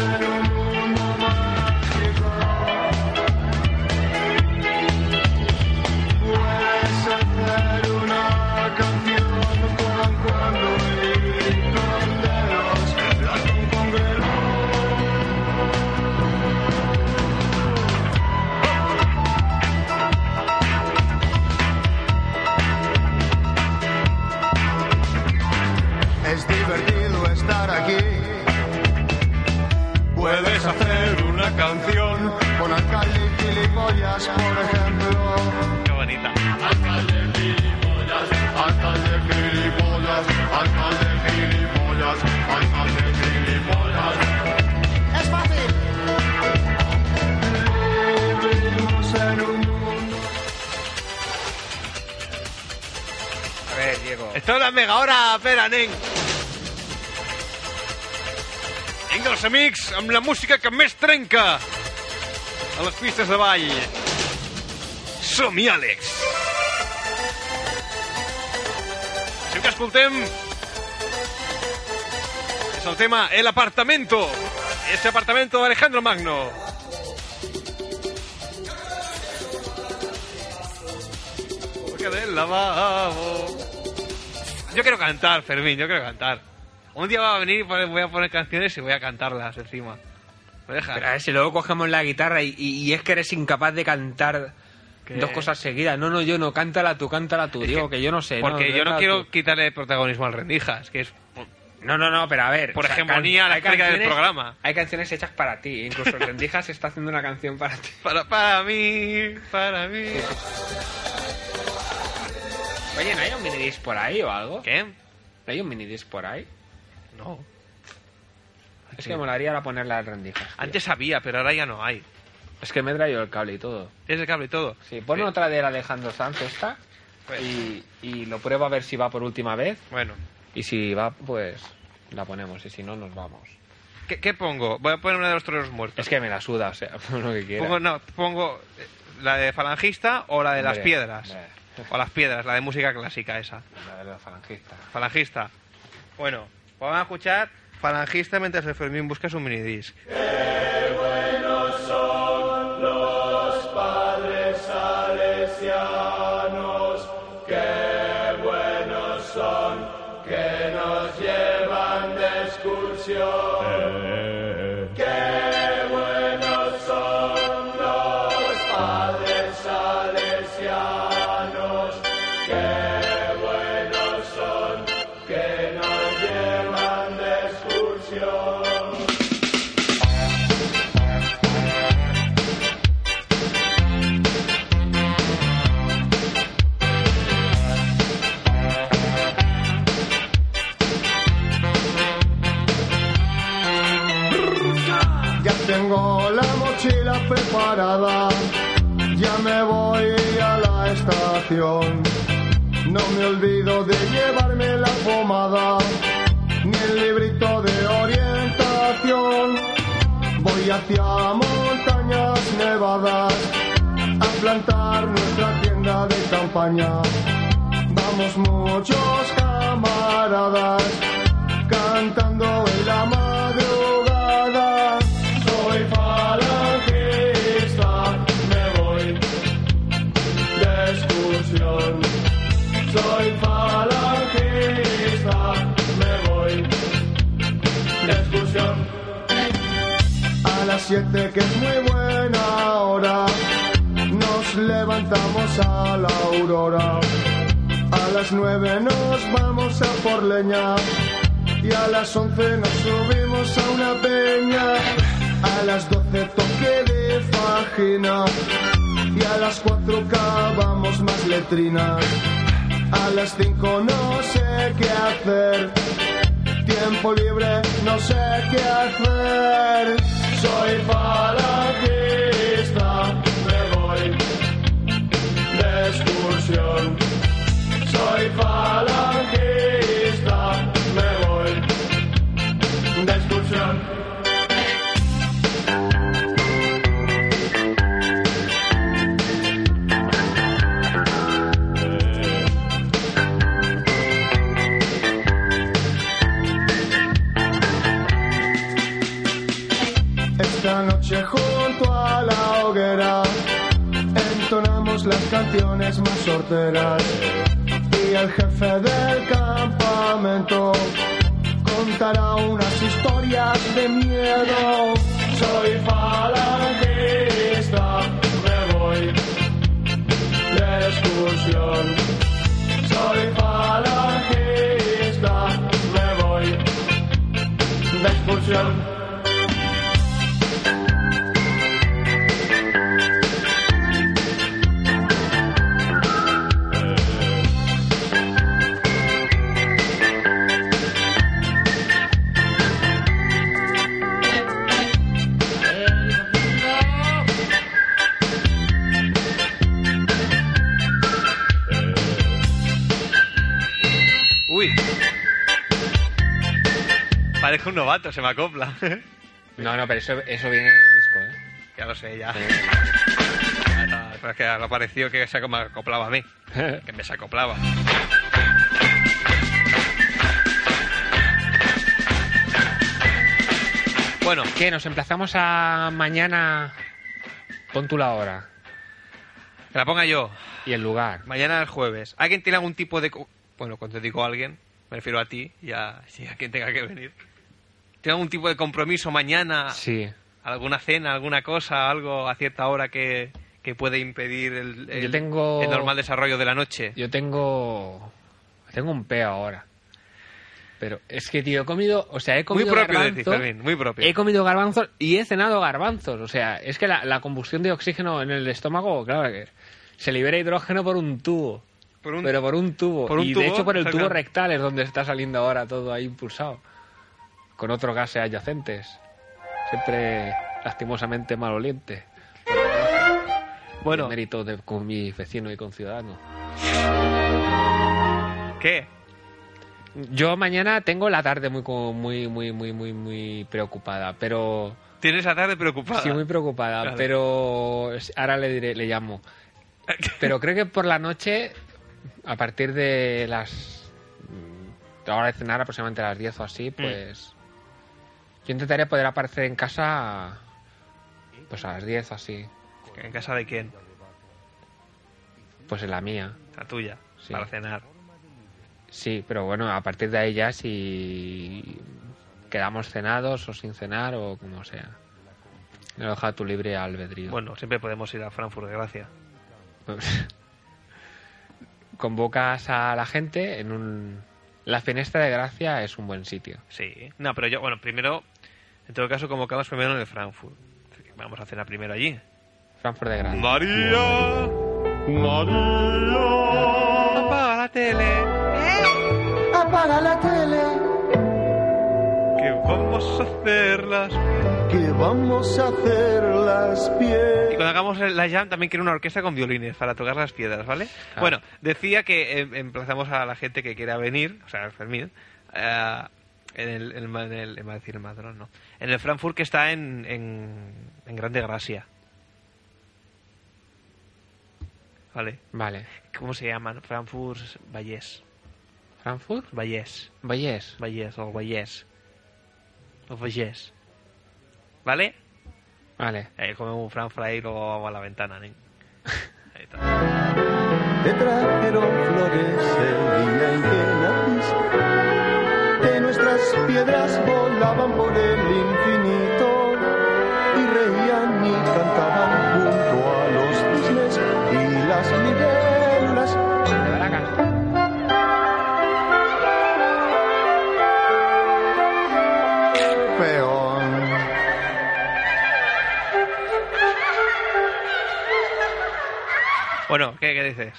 Puedes hacer una canción con alcalde y gilipollas, por ejemplo. Qué bonita. Alcalde gilipollas, alcalde gilipollas, alcalde gilipollas, alcalde gilipollas. Es fácil. Vivimos en un mundo. A ver, Diego. Esto és la mega hora, pera, ball dels amics la música que més trenca a les pistes de ball. Som-hi, Àlex! Sempre que escoltem és el tema El apartamento. Ese apartamento de Alejandro Magno. del lavabo. Yo quiero cantar, Fermín, yo quiero cantar. Un día va a venir y voy a poner canciones y voy a cantarlas encima. ¿Me dejas? Pero a ver si luego cogemos la guitarra y, y- y es que eres incapaz de cantar ¿Qué? dos cosas seguidas. No, no, yo no, cántala tú, cántala tú, digo, que- que, yo no sé. Porque yo no quiero tú. quitarle protagonismo al Rendijas, que es... No, no, no, pero a ver. Por hegemonía la crítica del programa. Hay canciones hechas para ti, incluso el Rendijas está haciendo una canción para ti. Para, para mí, para mí. Oye, ¿no hay un minidisc por ahí o algo? ¿Qué? ¿No hay un minidisc por ahí? No. Es que molaría ahora ponerla al Rendijas. tío. Antes había, pero ahora ya no hay. Es que me he traído el cable y todo. Tienes el cable y todo. Sí, pon otra de Alejandro Sanz esta Pues. y, y lo pruebo a ver si va por última vez. Bueno. Y si va, pues la ponemos. Y si no, nos vamos. ¿Qué, qué pongo? Voy a poner una de los toreros muertos. Es que me la suda, o sea, pon lo que quiera. Pongo, no, pongo eh, la de falangista o la de las piedras. hombre. O las piedras, la de música clásica esa. La de los falangistas. Falangista. Bueno, vamos a escuchar falangista mientras el Fermín busca su minidisc. Ya ni el librito de orientación. Voy hacia montañas nevadas a plantar nuestra tienda de campaña. Vamos muchos camaradas cantando siete que es muy buena hora, nos levantamos a la aurora. A las nueve nos vamos a por leña y a las once nos subimos a una peña. A las doce toque de fajina y a las cuatro cavamos más letrinas. A las cinco no sé qué hacer, tiempo libre no sé qué hacer. Soy falangista, me voy de excursión. Soy falangista, me voy de excursión. Las canciones más sorteras y el jefe del campamento contará unas historias de miedo. Soy falangista, me voy de excursión. Soy falangista, me voy de excursión. Parezco un novato, se me acopla. No, no, pero eso, eso viene en el disco, ¿eh? ya lo sé, ya. Está, pero es que lo pareció que se me acoplaba a mí. Que me se acoplaba. Bueno, ¿Qué? ¿Nos emplazamos a mañana? Pon tú la hora. Que la ponga yo. y el lugar. Mañana es jueves. ¿Alguien tiene algún tipo de... Bueno, cuando digo alguien, me refiero a ti y a, y a quien tenga que venir. ¿Tiene algún tipo de compromiso mañana? Sí. ¿Alguna cena, alguna cosa, algo a cierta hora que, que puede impedir el, el- Yo tengo- el normal desarrollo de la noche? Yo tengo. Tengo un peo ahora. Pero es que, tío, he comido. O sea, he Muy comido propio de ti. Fermín, muy propio. He comido garbanzos y he cenado garbanzos. O sea, es que la, la combustión de oxígeno en el estómago, claro que se libera hidrógeno por un tubo. Por un- Pero por un tubo. por un y tubo, de hecho por el tubo rectal es donde está saliendo ahora todo ahí impulsado. Con otros gases adyacentes. Siempre lastimosamente maloliente. Bueno, El mérito de con mi vecino y conciudadano. ¿qué? Yo mañana tengo la tarde muy muy muy muy muy muy preocupada, pero Tienes la tarde preocupada. sí muy preocupada, pero ahora le diré, le llamo. Pero creo que por la noche a partir de las mm, la hora de cenar aproximadamente a las 10 o Mm. así, pues yo intentaré poder aparecer en casa pues a las 10 o así, ¿En casa de quién? pues en la mía. La tuya, Sí. para cenar. Sí, pero bueno, a partir de ahí ya si quedamos cenados o sin cenar o como sea. Lo deja tu libre albedrío. Bueno, siempre podemos ir a Frankfurt de Gracia. Convocas a la gente en un... La finestra de gracia es un buen sitio. Sí. No, pero yo, bueno, primero, en todo caso, convocamos primero en el Frankfurt. Vamos a cenar primero allí. Frankfurt de gracia. María, María, apaga la tele, apaga la tele, que vamos a hacerlas. que vamos a hacer las Y pies. cuando hagamos la jam también quiero una orquesta con violines para tocar las piedras, ¿vale? Ah. Bueno, decía que eh, emplazamos a la gente que quiera venir, o sea, Fermín, eh, en el, en el, en el- decir el Madrón, no, en el Frankfurt que está en, en, en Grande Gracia. ¿Vale? Vale. ¿Cómo se llaman? Frankfurt Vallés. ¿Frankfurt? Vallés. Vallés. Vallés o Vallés. O Vallés. ¿Vale? Vale. Eh, comemos un Frankfurt ahí y luego vamos a la ventana, ¿eh? Ahí está. Te trajeron flores piedras volaban por el infinito y reían y cantaban junto a los cisnes y las libélulas. Peón. Bueno, ¿qué, qué dices?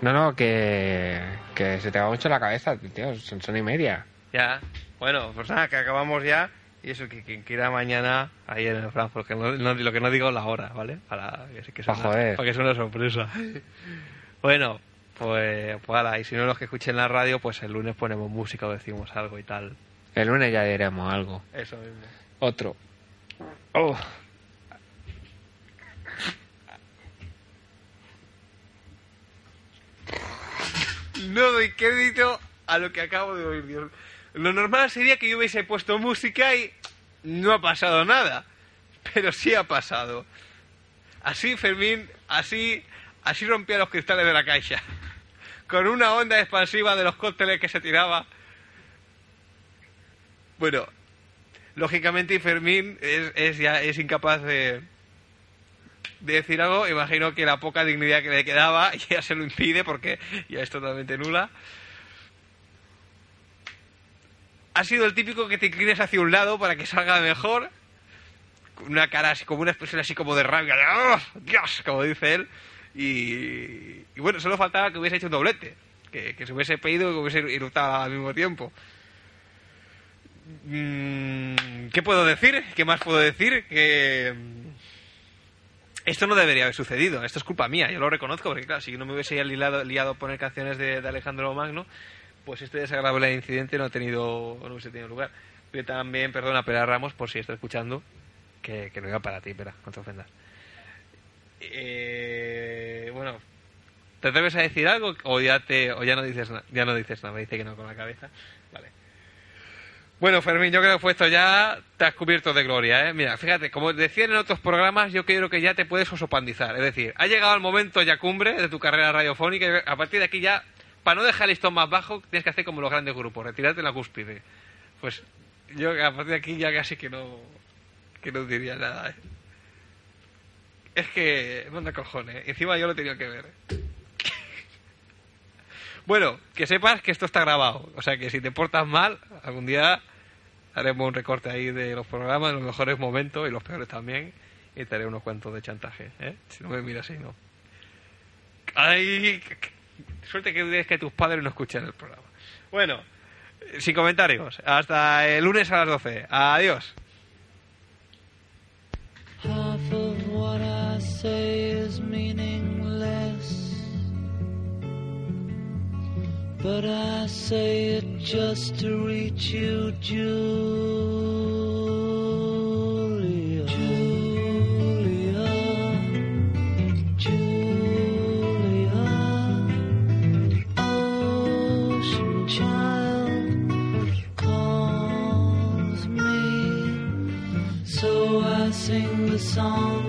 No, no, que, que se te va mucho la cabeza, tío. Son, son y media. Ya. Bueno, pues nada, que acabamos ya. Y eso, que quien quiera mañana ahí en el Frankfurt, que no, no- lo que no digo la hora, ¿vale? Para que, sea una- para que sea una sorpresa. bueno, pues, pues ala, y si no los que escuchen la radio, pues el lunes ponemos música o decimos algo y tal. El lunes ya diremos algo. Eso mismo. Otro. Oh. No doy crédito a lo que acabo de oír, Dios. Lo normal sería que yo hubiese puesto música y no ha pasado nada. Pero sí ha pasado. Así, Fermín, así, así rompía los cristales de la caixa. Con una onda expansiva de los cócteles que se tiraba. Bueno, lógicamente Fermín es, ya es incapaz de, de decir algo, imagino que la poca dignidad que le quedaba ya se lo impide porque ya es totalmente nula. Ha sido el típico que te inclines hacia un lado para que salga mejor. Una cara así, como una expresión así como de rabia, de "¡Oh, Dios, como dice él. Y, bueno, solo faltaba que hubiese hecho un doblete. Que, se hubiese pedido y que hubiese irritado al mismo tiempo. Mm, ¿Qué puedo decir? ¿Qué más puedo decir? Que... mm, Esto no debería haber sucedido, esto es culpa mía, yo lo reconozco, porque claro, si no me hubiese liado, liado a poner canciones de Alejandro Magno, pues este desagradable incidente no ha tenido, no hubiese tenido lugar. Pero también, perdona, Pera Ramos, por si está escuchando, que, lo diga para ti, Pera, no te ofendas. Eh, bueno, ¿te atreves a decir algo o ya te o ya no dices ya no dices nada? Me dice que no con la cabeza. Vale. Bueno, Fermín, yo creo que esto ya te has cubierto de gloria, ¿eh? Mira, fíjate, como decían en otros programas, yo creo que ya te puedes osopandizar. Es decir, ha llegado el momento ya cumbre de tu carrera radiofónica y a partir de aquí ya, para no dejar el listón más bajo, tienes que hacer como los grandes grupos, retirarte en la cúspide. Pues yo a partir de aquí ya casi que no, que no diría nada, ¿eh? Es que, manda cojones, encima yo lo he tenido que ver. Bueno, que sepas que esto está grabado. O sea que si te portas mal, algún día haremos un recorte ahí de los programas, de los mejores momentos y los peores también. Y te haré unos cuantos de chantaje. ¿eh? Si no me miras así, no. Ay, suerte que es que tus padres no escuchen el programa. Bueno, sin comentarios. Hasta el lunes a las 12. Adiós. Half of what I say is meaningless. But I say it just to reach you, Julia. Song